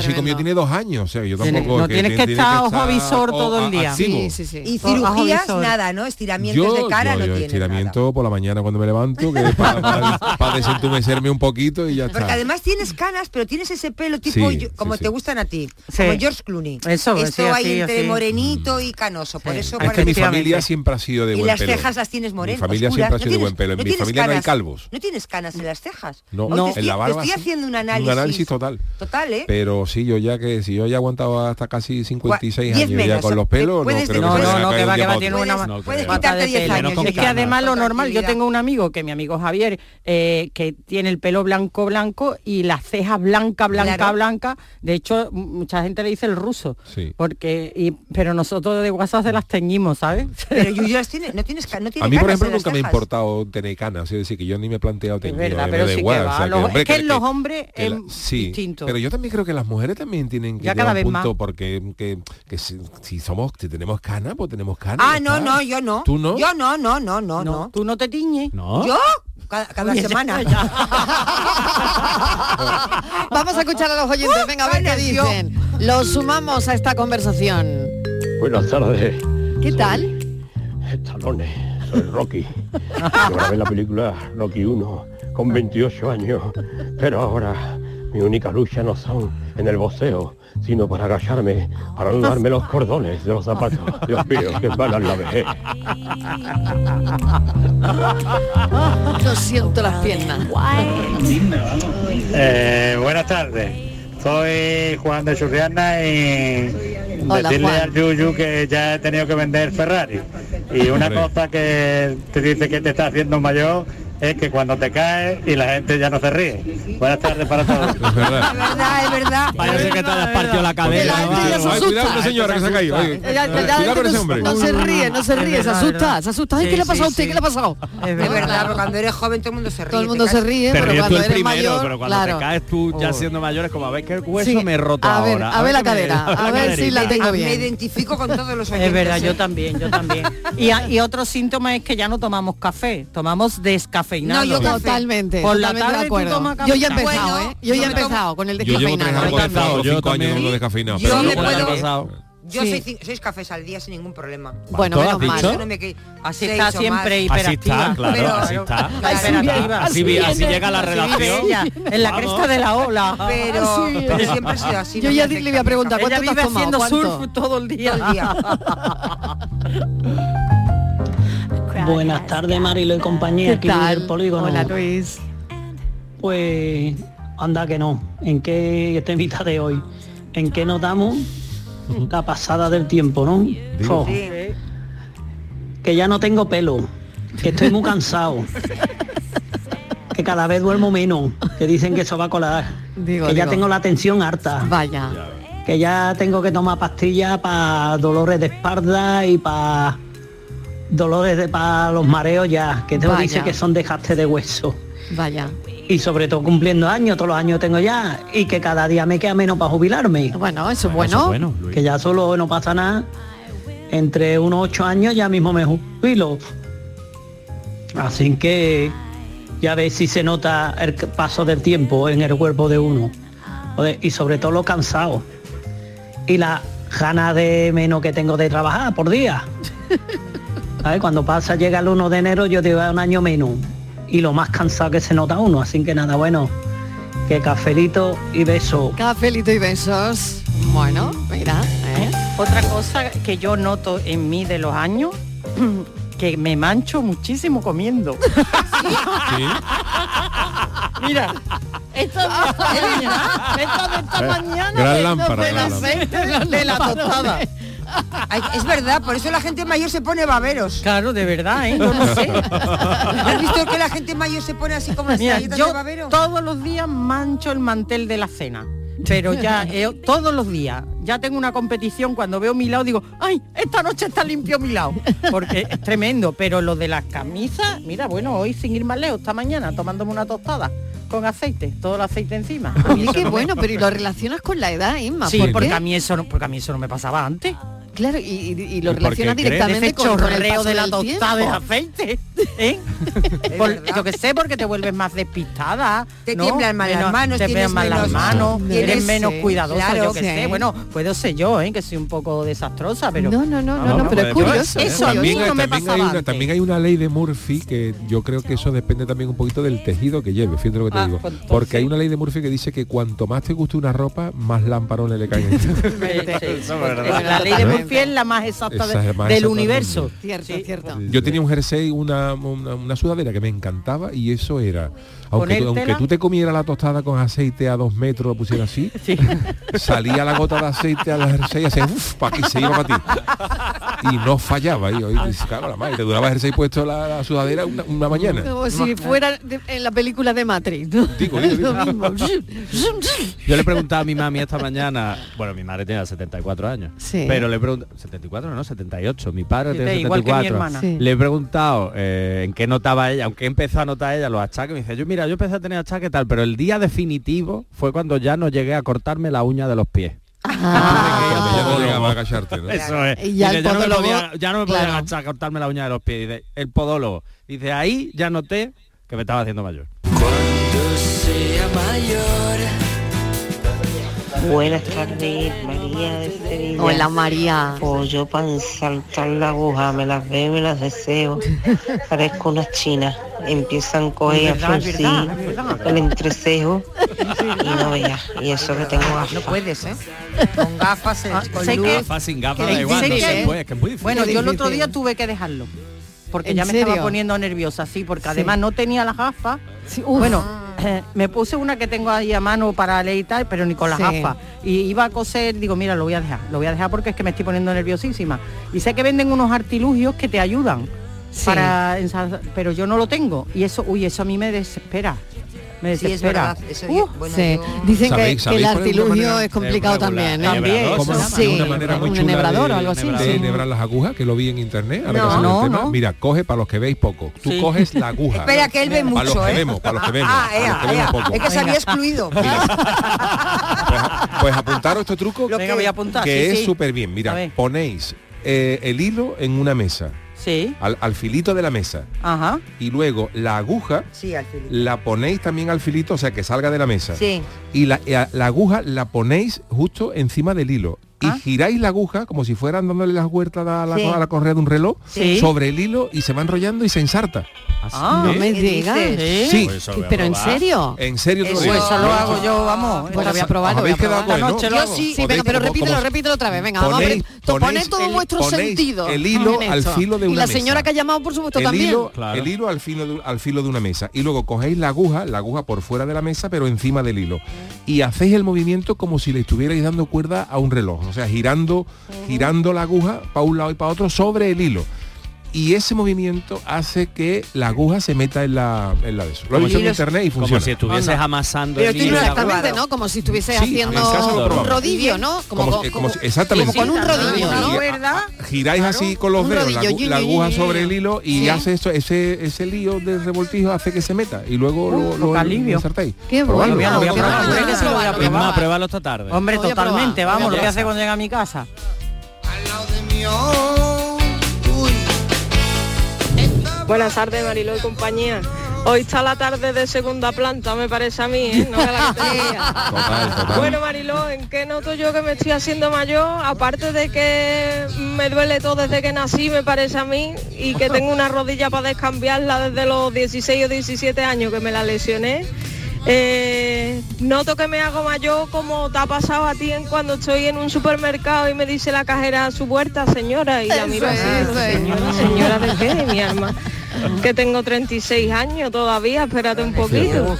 chico mío, tiene dos años. No tienes que, estar ojo visor todo el día. Y cirugías, nada, ¿no? Estiramientos de cara no tiene estiramiento por la mañana cuando me levanto, que es para, para, desentumecerme un poquito y ya está. Porque además tienes canas, pero tienes ese pelo tipo como te gustan a ti, como George Clooney. Eso, Esto hay entre morenito mm. y canoso, por eso... Es que mi familia siempre ha sido de buen pelo. Y las cejas las tienes morenas, Mi familia siempre ha sido de buen pelo, en mi familia no hay calvos. No tienes canas en las cejas. No, en la barba. Estoy haciendo un análisis. Un análisis total. Total, ¿eh? Pero sí, yo ya que si yo ya aguantaba hasta casi 56 años ya con los pelos, no creo que no, no, va, que va, tiene una años. Es que además lo normal, yo tengo un amigo, que mi amigo Javier, eh, que tiene el pelo blanco, blanco y las cejas blanca, blanca, claro. blanca. De hecho, mucha gente le dice el ruso. Sí. Porque, y, pero nosotros de WhatsApp se las teñimos, ¿sabes? Pero yo, yo las tiene, no tienes no tiene A mí, por ejemplo, nunca me ha importado tener canas, es decir, que yo ni me he planteado tener. Es verdad, pero sí que va. Es que en los hombres es distinto. Pero yo también creo que las mujeres también tienen que ya cada un punto porque que, si, somos, si tenemos cana, pues tenemos cana. Ah, no, no, yo no. ¿Tú no? Yo no, no, no, no, no. Tú no te tiñes. ¿No? ¿Yo? Cada, semana. Vamos a escuchar a los oyentes, venga, a ver uh, qué dicen. Los sumamos a esta conversación. Buenas tardes. ¿Qué tal? Estalones, soy Rocky. Yo grabé la película Rocky 1 con 28 años, pero ahora mi única lucha no son en el voceo, sino para agacharme, para no darme los cordones de los zapatos. Dios mío, qué mala la vejez. Yo siento las piernas. Eh, buenas tardes. Soy Juan de Churriana y Hola, decirle Juan. al Yuyu que ya he tenido que vender Ferrari. Y una cosa que te dice que te está haciendo mayor es que cuando te caes y la gente ya no se ríe. Buenas tardes para todos. Es verdad. Es verdad, es verdad. Parece que te hayas partido la cabeza. La Ay, cuidado, asusta. una señora que se ha caído. Cuidado con no- ese hombre. No se ríe, no se ríe, se asusta, se asusta. Ay, ¿qué le ha pasado a usted? ¿Qué le ha pasado? Es verdad, cuando eres joven todo el mundo se ríe. Todo el mundo se ríe, pero cuando eres mayor, pero cuando te caes tú ya siendo mayor es como a ver qué hueso me he roto ahora. a ver la cadera, a ver si la tengo bien. Me identifico con todos los oyentes. Es verdad, yo también, yo también. Y, otro síntoma es que ya no tomamos café, tomamos descafeinado. No, yo. Totalmente, Por la totalmente de tarde tú acuerdo. tomas café. Yo ya he empezado, Bueno, ¿eh? Yo ya he yo empezado con el Yo llevo tres descafeinado. años, Yo cinco también. años con lo descafeinado. Yo pero me puedo-. Yo Sí. soy cin- seis cafés al día sin ningún problema. Bueno, ¿Cuánto has menos mal. Eso no me que- Así está siempre más. Así hiperactiva. está, claro, Pero- así está. Así hiperactiva. viene, Así, llega la relación. ella, en la Vamos. cresta de la ola. Pero, siempre he sido así. Yo no ya le voy a preguntar. Ella ¿cuánto te vive has tomado? haciendo ¿Cuánto? surf todo el día. Todo el día. Buenas tardes, Marilo y compañía, ¿Qué aquí del Polígono. Hola, Luis. Pues anda que no. ¿En qué esta mitad de hoy? ¿En qué notamos la pasada del tiempo, no? Que ya no tengo pelo, que estoy muy cansado, que cada vez duermo menos, que dicen que eso va a colar, Digo, que ya tengo la tensión harta, Vaya. que ya tengo que tomar pastillas para dolores de espalda y para dolores de para los mareos ya, que te dice que son desgaste de hueso. Vaya. Y sobre todo cumpliendo años, todos los años tengo ya, y que cada día me queda menos para jubilarme. Bueno, eso es Bueno, eso bueno. es bueno, Luis. Que ya solo no pasa nada. Entre unos ocho años ya mismo me jubilo. Así que ya ves si se nota el paso del tiempo en el cuerpo de uno. Y sobre todo lo cansado. Y la ganas de menos que tengo de trabajar por día. ¿Sabes? Cuando pasa, llega el 1 de enero, yo digo "Ah, un año menos. Y lo más cansado que se nota uno. Así que nada, bueno, que cafelito y beso. Cafelito y besos. Bueno, mira, ¿eh? Otra cosa que yo noto en mí de los años, que me mancho muchísimo comiendo. Mira, esta de esta mañana, esta de esta mañana Gran lámpara, aceite de la tostada. Ay, es verdad, por eso la gente mayor se pone baberos. Claro, de verdad, ¿eh? No sé. ¿Has visto que la gente mayor se pone así como Mira, galletas yo de babero? todos los días mancho el mantel de la cena. Pero ya, eh, todos los días, ya tengo una competición, cuando veo mi lado digo, ay, esta noche está limpio mi lado. Porque es tremendo, pero lo de las camisas, mira, bueno, hoy sin ir más lejos, esta mañana tomándome una tostada con aceite, todo el aceite encima. Eso qué no me- bueno, pero ¿y lo relacionas con la edad, Inma? Sí, ¿Por porque a mí eso no, porque a mí eso no me pasaba antes. Claro, y, lo ¿Y por qué relacionas crees? directamente Ese con, con el chorreo paso de la del tostada de aceite. ¿eh? Por- yo que sé, porque te vuelves más despistada. Te ¿no? tiemblan más las manos, te tienes más las menos- manos, eres menos cuidadosa, claro, yo que sí. sé. Bueno, puedo ser yo, ¿eh? que soy un poco desastrosa, pero... No, no, no, no, no, pero es yo- curioso, ¿eh? Eso a mí También, no me hay una, antes. también hay una ley de Murphy que yo creo que eso depende también un poquito del tejido que lleve, fíjate lo que te Ah, digo. pues entonces- Porque hay una ley de Murphy que dice que cuanto más te guste una ropa, más lamparones le caen. Sí, sí. La ley de Murphy es la más exacta de- Esa es la más del exacta universo. Cierto, cierto. Yo tenía un jersey, una, una, una sudadera que me encantaba y eso era, aunque tú, Ponértela. aunque tú te comieras la tostada con aceite a dos metros, lo pusieras así, salía la gota de aceite al jersey y hacía, uff, para aquí se iba para ti. Y no fallaba. Y hoy, dices, claro, la madre, te duraba el jersey puesto la, la sudadera una, una mañana. Como si fuera de- en la película de Matrix. ¿no? Digo, digo, digo. Lo mismo. Yo le preguntaba a mi mami esta mañana, bueno, mi madre tiene 74 años, Sí. pero le preguntado, 74 no, 78, mi padre Sí, tiene igual que mi 74. hermana. Sí. Le he preguntado eh, en qué notaba ella, aunque empezó a notar ella los achaques, me dice, yo mira, yo empecé a tener achaques tal, pero el día definitivo fue cuando ya no llegué a cortarme la uña de los pies. Ya no llegaba a agacharte, ¿no? Eso es. Y ya Dice, el ya, no me podólogo, podía, ya no me podía claro. agachar a cortarme la uña de los pies. Dice, el podólogo. Dice, ahí ya noté que me estaba haciendo mayor. Cuando sea mayor Buenas tardes, María de Sevilla. Hola, María. Pues yo para saltar la aguja, me las veo y las deseo. Parezco unas chinas. Empiezan con a fruncir el entrecejo y no veas. Y eso que tengo ah, gafas. No puedes, ¿eh? Con gafas, eh, ah, con sé gafas, sin gafas, que igual. Bueno, yo el otro día tuve que dejarlo. Porque ya me estaba poniendo nerviosa, sí, porque además no tenía las gafas. Bueno, me puse una que tengo ahí a mano para leer tal, pero ni con las sí. gafas. Y iba a coser, digo, mira, lo voy a dejar, lo voy a dejar porque es que me estoy poniendo nerviosísima. Y sé que venden unos artilugios que te ayudan. Sí. Para, pero yo no lo tengo y eso uy eso a mí me desespera me. Sí, es verdad, Dicen que, el artilugio es complicado también. También. una manera muy chula nebrador o algo así. De las agujas, que lo vi en internet. Mira, coge para los que veis poco. Tú coges la aguja. Espera, que él ve mucho. Para los que ¿eh? vemos, para los que vemos. Ah, es que se había excluido. Pues, pues apuntaros este truco. Que es súper bien. Mira, ponéis eh, el hilo en una mesa sí. al, al, filito de la mesa. Ajá. Y luego la aguja sí, al la ponéis también al filito, o sea, que salga de la mesa. Sí. Y la, eh, la aguja la ponéis justo encima del hilo y giráis la aguja como si fueran dándole las huertas a la, correa de un reloj sobre el hilo y se va enrollando y se ensarta. Ah, no me digas. Sí. Pues pero en serio. En serio te lo. Eso lo hago pues, yo, vamos. Eh, pues lo voy a probar. Yo sí, venga, pero repítelo, repítelo otra vez. Venga, ponéis, vamos. Ponéis, todo vuestro sentido. El hilo al filo de una mesa. Y la señora que ha llamado, por supuesto, también. El hilo al filo de una mesa. Y luego cogéis la aguja, la aguja por fuera de la mesa, pero encima del hilo. Y hacéis el movimiento como si le estuvierais dando cuerda a un reloj o sea, girando, girando la aguja para un lado y para otro sobre el hilo y ese movimiento hace que la aguja se meta en la en la de eso. Lo he hecho internet y funciona. Como si estuvieses amasando el hilo. Exactamente, ¿no? Como si estuvieses haciendo un rodillo, ¿no? Como, exactamente. con un rodillo, ¿no? Giráis así con los dedos la, aguja sobre el hilo y hace eso, ese ese lío de revoltijo hace que se meta y luego uh, lo, lo, lo. Qué bueno. Voy a probar. Esta tarde. Hombre, totalmente, vamos, lo voy a hacer cuando llega a mi casa. Al lado de Buenas tardes, Mariló y compañía. Hoy está la tarde de segunda planta, me parece a mí. ¿eh? No la que Bueno, Mariló, ¿en qué noto yo que me estoy haciendo mayor? Aparte de que me duele todo desde que nací, me parece a mí, y que tengo una rodilla para descambiarla desde los 16 o 17 años que me la lesioné. Eh, noto que me hago mayor como te ha pasado a ti en cuando estoy en un supermercado y me dice la cajera a su puerta, señora, y la miro así, señora, señora de mi alma que tengo 36 años todavía, espérate un poquito.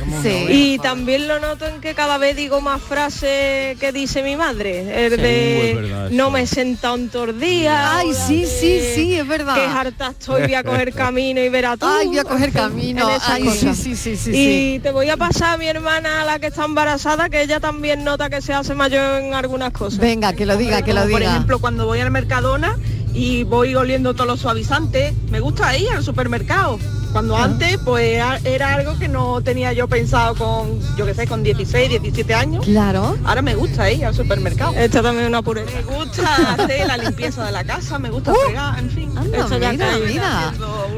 Y también lo noto en que cada vez digo más frases que dice mi madre. El de no me senta un tordía. Ay, sí, sí, sí, es verdad. Que harta estoy, voy a coger camino y verá tú. Ay, voy a coger camino. Ay, sí, sí, sí, sí, y te voy a pasar a mi hermana, la que está embarazada, que ella también nota que se hace mayor en algunas cosas. Venga, que lo diga, que lo diga. Por ejemplo, cuando voy al Mercadona, y voy oliendo todos los suavizantes. Me gusta ir al supermercado. Cuando antes, pues era algo que no tenía yo pensado con, yo qué sé, con 16, 17 años. Claro. Ahora me gusta ir al supermercado. Esta también una pureza. Me gusta hacer la limpieza de la casa, me gusta uh, fregar, en fin. Anda, ya cae.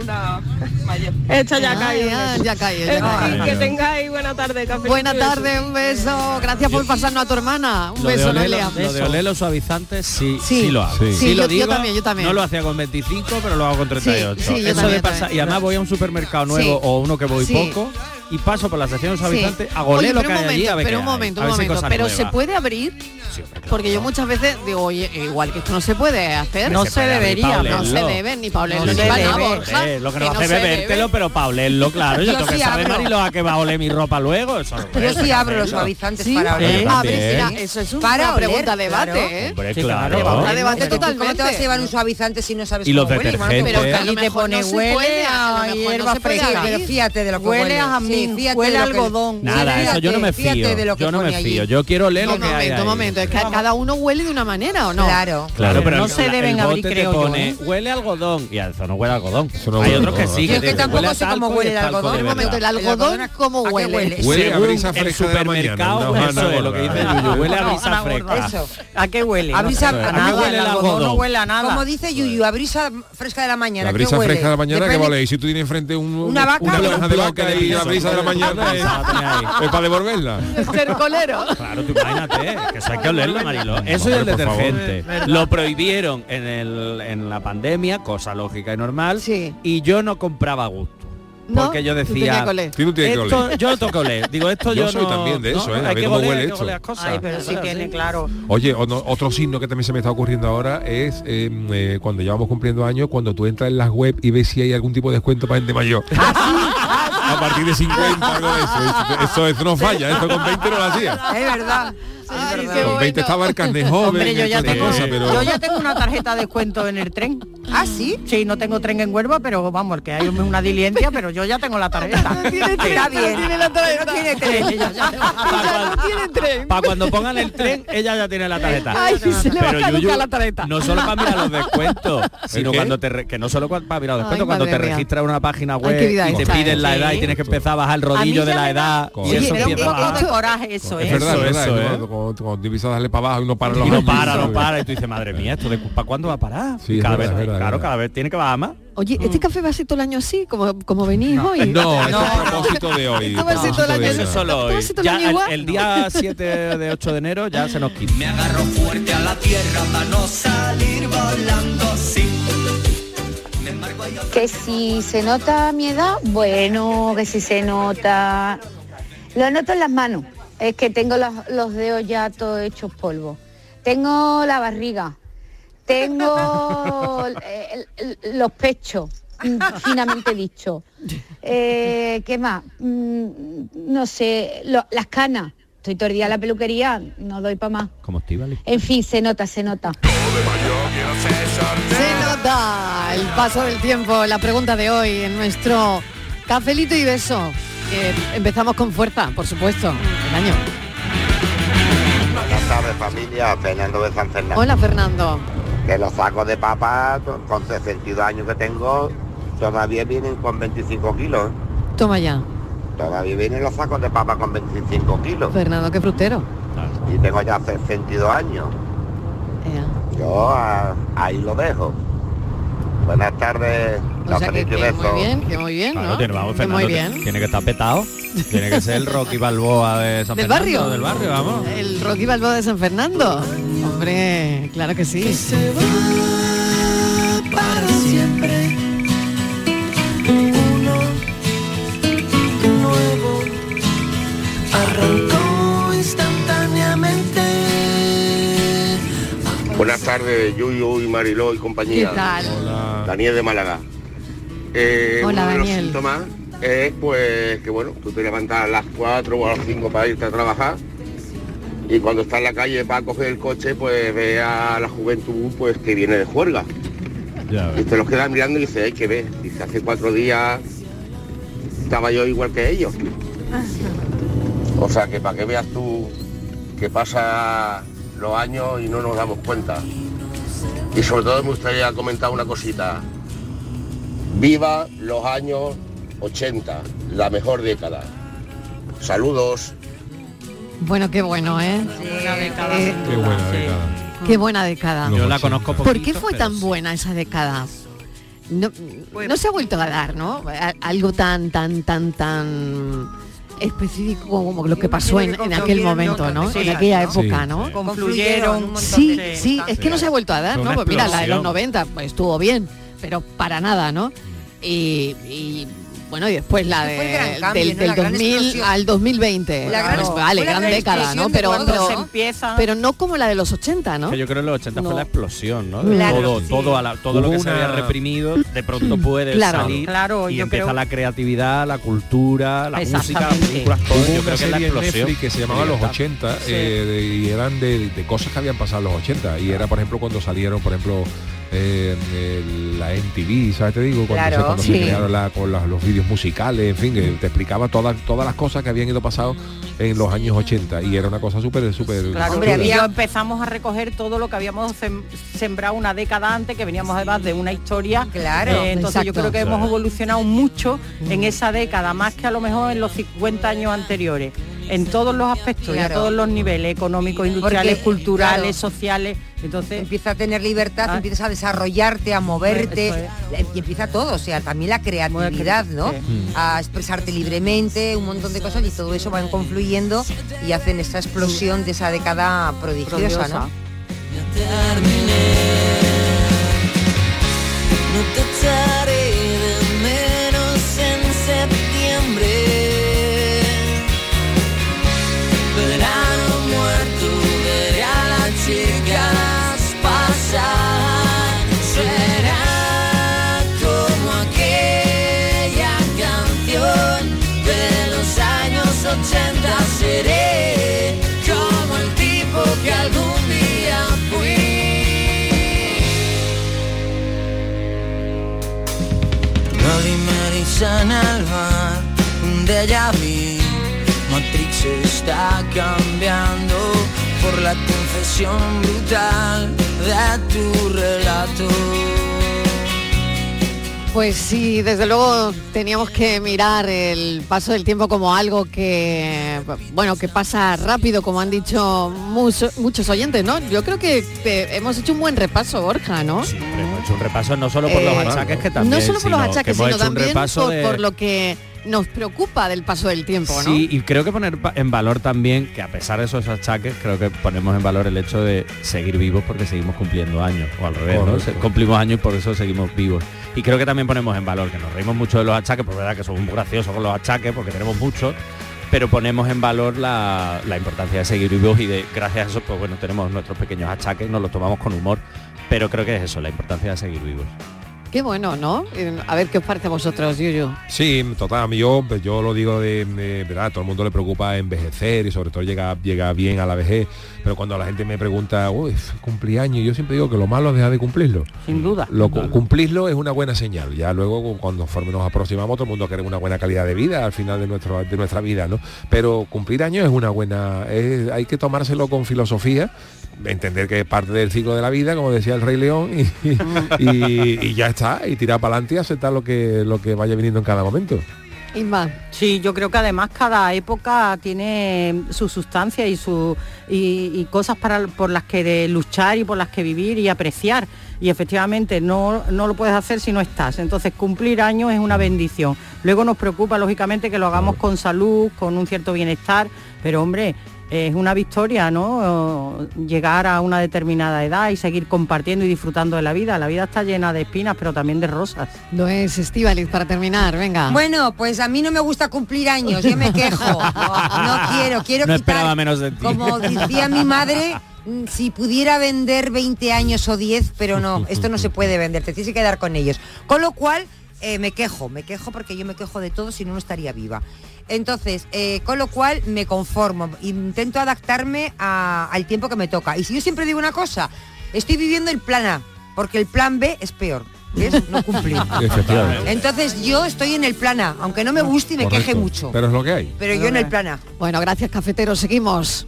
Una mayor. Esto ya cae. Que tengáis buena tarde, café. Buena tarde, un beso. Gracias por pasarnos a tu hermana. Un lo beso, Noelia. Lo de oler los suavizantes sí, sí. lo hago. Sí, yo, lo digo. Yo también, yo también. No lo hacía con 25, pero lo hago con 38. Eso también, de y además voy a un supermercado supermercado nuevo o uno que voy poco, y paso por la sección de su habitante sí. a golé lo que Pero un momento, un momento, pero ¿se puede abrir? Porque yo muchas veces digo, oye, igual que esto no se puede hacer. No, se, debería, no se debe, ni Pablo, no. Lo que nos hace bebértelo, pero Pablo, claro. Yo tengo que saber, Marilo, a qué va a oler mi ropa luego. Yo sí abro los suavizantes para oler. Eso es una pregunta debate, ¿eh? claro. debate totalmente. ¿Cómo te vas a llevar un suavizante si no sabes y los cómo huele? Pero te pone huele a hierba. Pero fíjate huele. Mm, algodón. Nada, eso yo no me fío. Yo no me Yo quiero leer no, lo momento, momento, es que cada uno huele de una manera, ¿o no? Claro. Claro, pero no se deben abrir, creo pone. ¿eh? Huele algodón. Y eso no huele algodón. Hay otros que sí. Que tampoco sé cómo huele el algodón. Un momento, ¿el algodón cómo huele? Huele a brisa fresca de la mañana. Eso dice Huele a brisa fresca. Qué huele? Nada. Algodón no huele a nada. Como dice Yuyu, fresca de la mañana. Que vale. Y si tú tienes enfrente una vaca, esa de la mañana es, es para devolverla. Estercolero. Claro, tú imagínate, que eso hay que olerlo, Marilo. Eso y el detergente. Lo prohibieron en, el, en la pandemia, cosa lógica y normal, y yo no compraba gusto. ¿No? Porque yo Tú decía, tenías que oler. Sí, tú tienes que esto, oler. yo lo tengo que oler. Digo, esto Yo yo, soy no- también de no, eso, ¿eh? A Hay ver que cómo oler, huele hay que esto. oler las cosas. Ay, pero sí es tiene, claro. Oye, otro signo que también se me está ocurriendo ahora es eh, eh, cuando ya vamos cumpliendo años, cuando tú entras en las web y ves si hay algún tipo de descuento para gente mayor. A partir de 50, algo de eso. Eso, eso no falla, esto con 20 no lo hacía. Es verdad. Con 20 estaba el carnet joven, Hombre, yo ya, tengo, cosa, pero... yo ya tengo una tarjeta de descuento en el tren. ¿Ah, sí? Sí, no tengo tren en Huelva, pero vamos, que hay una diligencia, pero yo ya tengo la tarjeta. Está bien. Tiene la tarjeta. Tiene tren. Ella ya- Tiene tren. Para cuando pongan el tren, ella ya tiene la tarjeta. Ay, se le va a Pero, Yuyu, la tarjeta. No solo para mirar los descuentos, sino qué? cuando te re- que no solo para mirar los descuentos, Ay, cuando te registras en una página Ay, web vida y te piden ¿eh? la edad y Sí. tienes que empezar a bajar el rodillo de la edad y eso un empieza a poco de coraje eso, Es ¿eh? Eso, eso. ¿eh? Cuando, cuando tú empiezas a darle para abajo y no para los Y no años, para, no para. Y tú dices, madre mía, ¿esto de, ¿para cuándo va a parar? Sí, cada verdad, vez, verdad, claro, es cada vez tiene que bajar más. Oye, ¿este café va a ser todo el año así, como, como venís hoy? No, esto es a propósito de hoy. Esto va a ser todo el año es solo ¿Tú hoy. Ya año el, el día 7 de 8 de enero ya se nos quita. Me agarro fuerte a la tierra para no salir volando, sí. Que si se nota mi edad, bueno, que si se nota... Lo noto en las manos, es que tengo los, los dedos ya todos hechos polvo. Tengo la barriga, tengo el- el- los pechos, mm, finamente dicho. Eh, ¿Qué más? Mm, No sé, lo- las canas. Estoy todo el día en la peluquería, no doy para más. Como Estivali. En fin, se nota, se nota. Se nota el paso del tiempo, la pregunta de hoy en nuestro cafelito y beso. Empezamos con fuerza, por supuesto, el año. Buenas tardes familia, Fernando de San Fernando. Hola Fernando. Que los sacos de papa con 62 años que tengo todavía vienen con 25 kilos. Toma ya. Todavía vienen los sacos de papa con 25 kilos. Fernando, qué frutero. Y tengo ya 62 años. Yo ah, ahí lo dejo. Buenas tardes, O sea que, que muy bien, que muy bien, Claro, ¿no? tiene, vamos, Que Fernando, muy bien. Tiene que estar petado. Tiene que ser el Rocky Balboa de San ¿Del Fernando, barrio? Del barrio, vamos. El Rocky Balboa de San Fernando. Hombre, claro que sí. para siempre. Uno nuevo Buenas tardes, Yuyu y Mariló y compañía. ¿Qué tal? Daniel de Málaga. Eh, Hola, uno de los Daniel. síntomas es pues que bueno, tú te levantas a las 4 o a las 5 para irte a trabajar y cuando estás en la calle para coger el coche pues ve a la juventud pues que viene de juerga. Y te los quedas mirando y dices, hay que ver, dice hace cuatro días estaba yo igual que ellos. O sea que para que veas tú que pasa los años y no nos damos cuenta. Y sobre todo me gustaría comentar una cosita. Viva los años 80, la mejor década. Saludos. Bueno, qué bueno, ¿eh? Eh, Qué buena década. Qué buena década. Yo la conozco ¿Por poquito, qué fue tan buena esa década? No, no se ha vuelto a dar, ¿no? Algo tan, tan, tan, tan específico como lo que pasó en, en aquel momento, ¿no? Sí, en aquella época, Sí, ¿no? sí. Confluyeron un Sí, de- sí, es que no se ha vuelto a dar, ¿no? Pues mira, la de los explosión. 90 pues, estuvo bien, pero para nada, ¿no? Y, y, bueno, y después la Fue el de, gran cambio, del, ¿no? del La gran 2000 explosión. al 2020. La gran- Pues, fue vale, la gran gran década, ¿no? Pero, pero, se empieza- pero no como la de los 80, ¿no? Que yo creo que en los 80 No. fue la explosión, ¿no? Claro, todo, sí. todo, a la- todo lo que se había reprimido, de pronto puede Claro. salir Claro, y empieza creo- la creatividad, la cultura, la música, las películas, todo. Hubo Yo creo que es la explosión. Que se llamaba Los libertad. 80 eh, de- y eran de, de cosas que habían pasado en los 80 y era por ejemplo cuando salieron por ejemplo eh, el- la MTV, ¿sabes? Te digo, cuando, Claro. se, cuando se Sí. crearon la- con los vídeos musicales, en fin, que te explicaba todas todas las cosas que habían ido pasando en los años 80 y era una cosa súper, súper... Claro, y yo empezamos a recoger todo lo que habíamos sem- sembrado una década antes, que veníamos además de una historia. Claro. Eh, entonces yo creo que hemos evolucionado mucho en esa década, más que a lo mejor en los 50 años anteriores. En todos los aspectos y a todos los niveles, económicos, industriales, Porque, culturales, claro, sociales. Entonces empieza a tener libertad, Ah. empiezas a desarrollarte, a moverte, y empieza todo, o sea, también la creatividad, ¿no? sí. A expresarte libremente, un montón de cosas y todo eso van confluyendo y hacen esa explosión de esa década prodigiosa, Prodigiosa. ¿no? No te 80. Seré como el tipo que en el bar, un déjà. Matrix está cambiando por la confesión brutal de tu relato. Pues sí, desde luego teníamos que mirar el paso del tiempo como algo que, bueno, que pasa rápido, como han dicho mucho- muchos oyentes, ¿no? Yo creo que eh, hemos hecho un buen repaso, Borja, ¿no? Hombre, hemos hecho un repaso no solo por Eh, los achaques que también, no solo por los sino achaques, también repaso por, de- por lo que nos preocupa del paso del tiempo, ¿no? Sí, y creo que poner en valor también que a pesar de esos achaques, creo que ponemos en valor el hecho de seguir vivos porque seguimos cumpliendo años, o al revés, ¿no? Correcto. Cumplimos años y por eso seguimos vivos. Y creo que también ponemos en valor que nos reímos mucho de los achaques, por verdad que somos muy graciosos con los achaques porque tenemos muchos, pero ponemos en valor la, la importancia de seguir vivos y de gracias a eso, pues bueno, tenemos nuestros pequeños achaques, nos los tomamos con humor, pero creo que es eso, la importancia de seguir vivos. Qué bueno, ¿no? Eh, A ver qué os parece a vosotros, Yuyu. Sí, total, a mí yo, pues, yo lo digo de, de- verdad, todo el mundo le preocupa envejecer y sobre todo llega, llega bien a la vejez, pero cuando la gente me pregunta, uy, cumplí años, yo siempre digo que lo malo es dejar de cumplirlo. Sin duda. Lo, cu- cumplirlo es una buena señal. Ya luego cuando nos aproximamos todo el mundo quiere una buena calidad de vida al final de nuestro de nuestra vida, ¿no? Pero cumplir años es una buena, es- hay que tomárselo con filosofía, entender que es parte del ciclo de la vida, como decía el Rey León, y, y- y ya está, y tirar para adelante y aceptar lo que lo que vaya viniendo en cada momento. Inma. Sí, yo creo que además cada época tiene su sustancia y, su, y, y cosas para, por las que de luchar y por las que vivir y apreciar. Y efectivamente no, no lo puedes hacer si no estás. Entonces cumplir años es una bendición. Luego nos preocupa, lógicamente, que lo hagamos con salud, con un cierto bienestar, pero hombre, es una victoria, ¿no? Llegar a una determinada edad y seguir compartiendo y disfrutando de la vida. La vida está llena de espinas, pero también de rosas. No es Estíbaliz para terminar, venga. Bueno, pues a mí no me gusta cumplir años, yo me quejo. No quiero, quiero no quitar, esperaba menos de ti. como decía mi madre, mm, si pudiera vender 20 años o 10, pero no, esto no se puede vender, te tienes que quedar con ellos. Con lo cual, eh, me quejo, me quejo porque yo me quejo de todo si no, no estaría viva. Entonces, eh, con lo cual me conformo, intento adaptarme a- al tiempo que me toca. Y si yo siempre digo una cosa, estoy viviendo el plan A, porque el plan B es peor. ¿Ves? No cumplir. Efectivamente. Entonces yo estoy en el plan A, aunque no me guste y me queje mucho. Pero es lo que hay. Pero yo en el plan A. Bueno, gracias, cafeteros. Seguimos.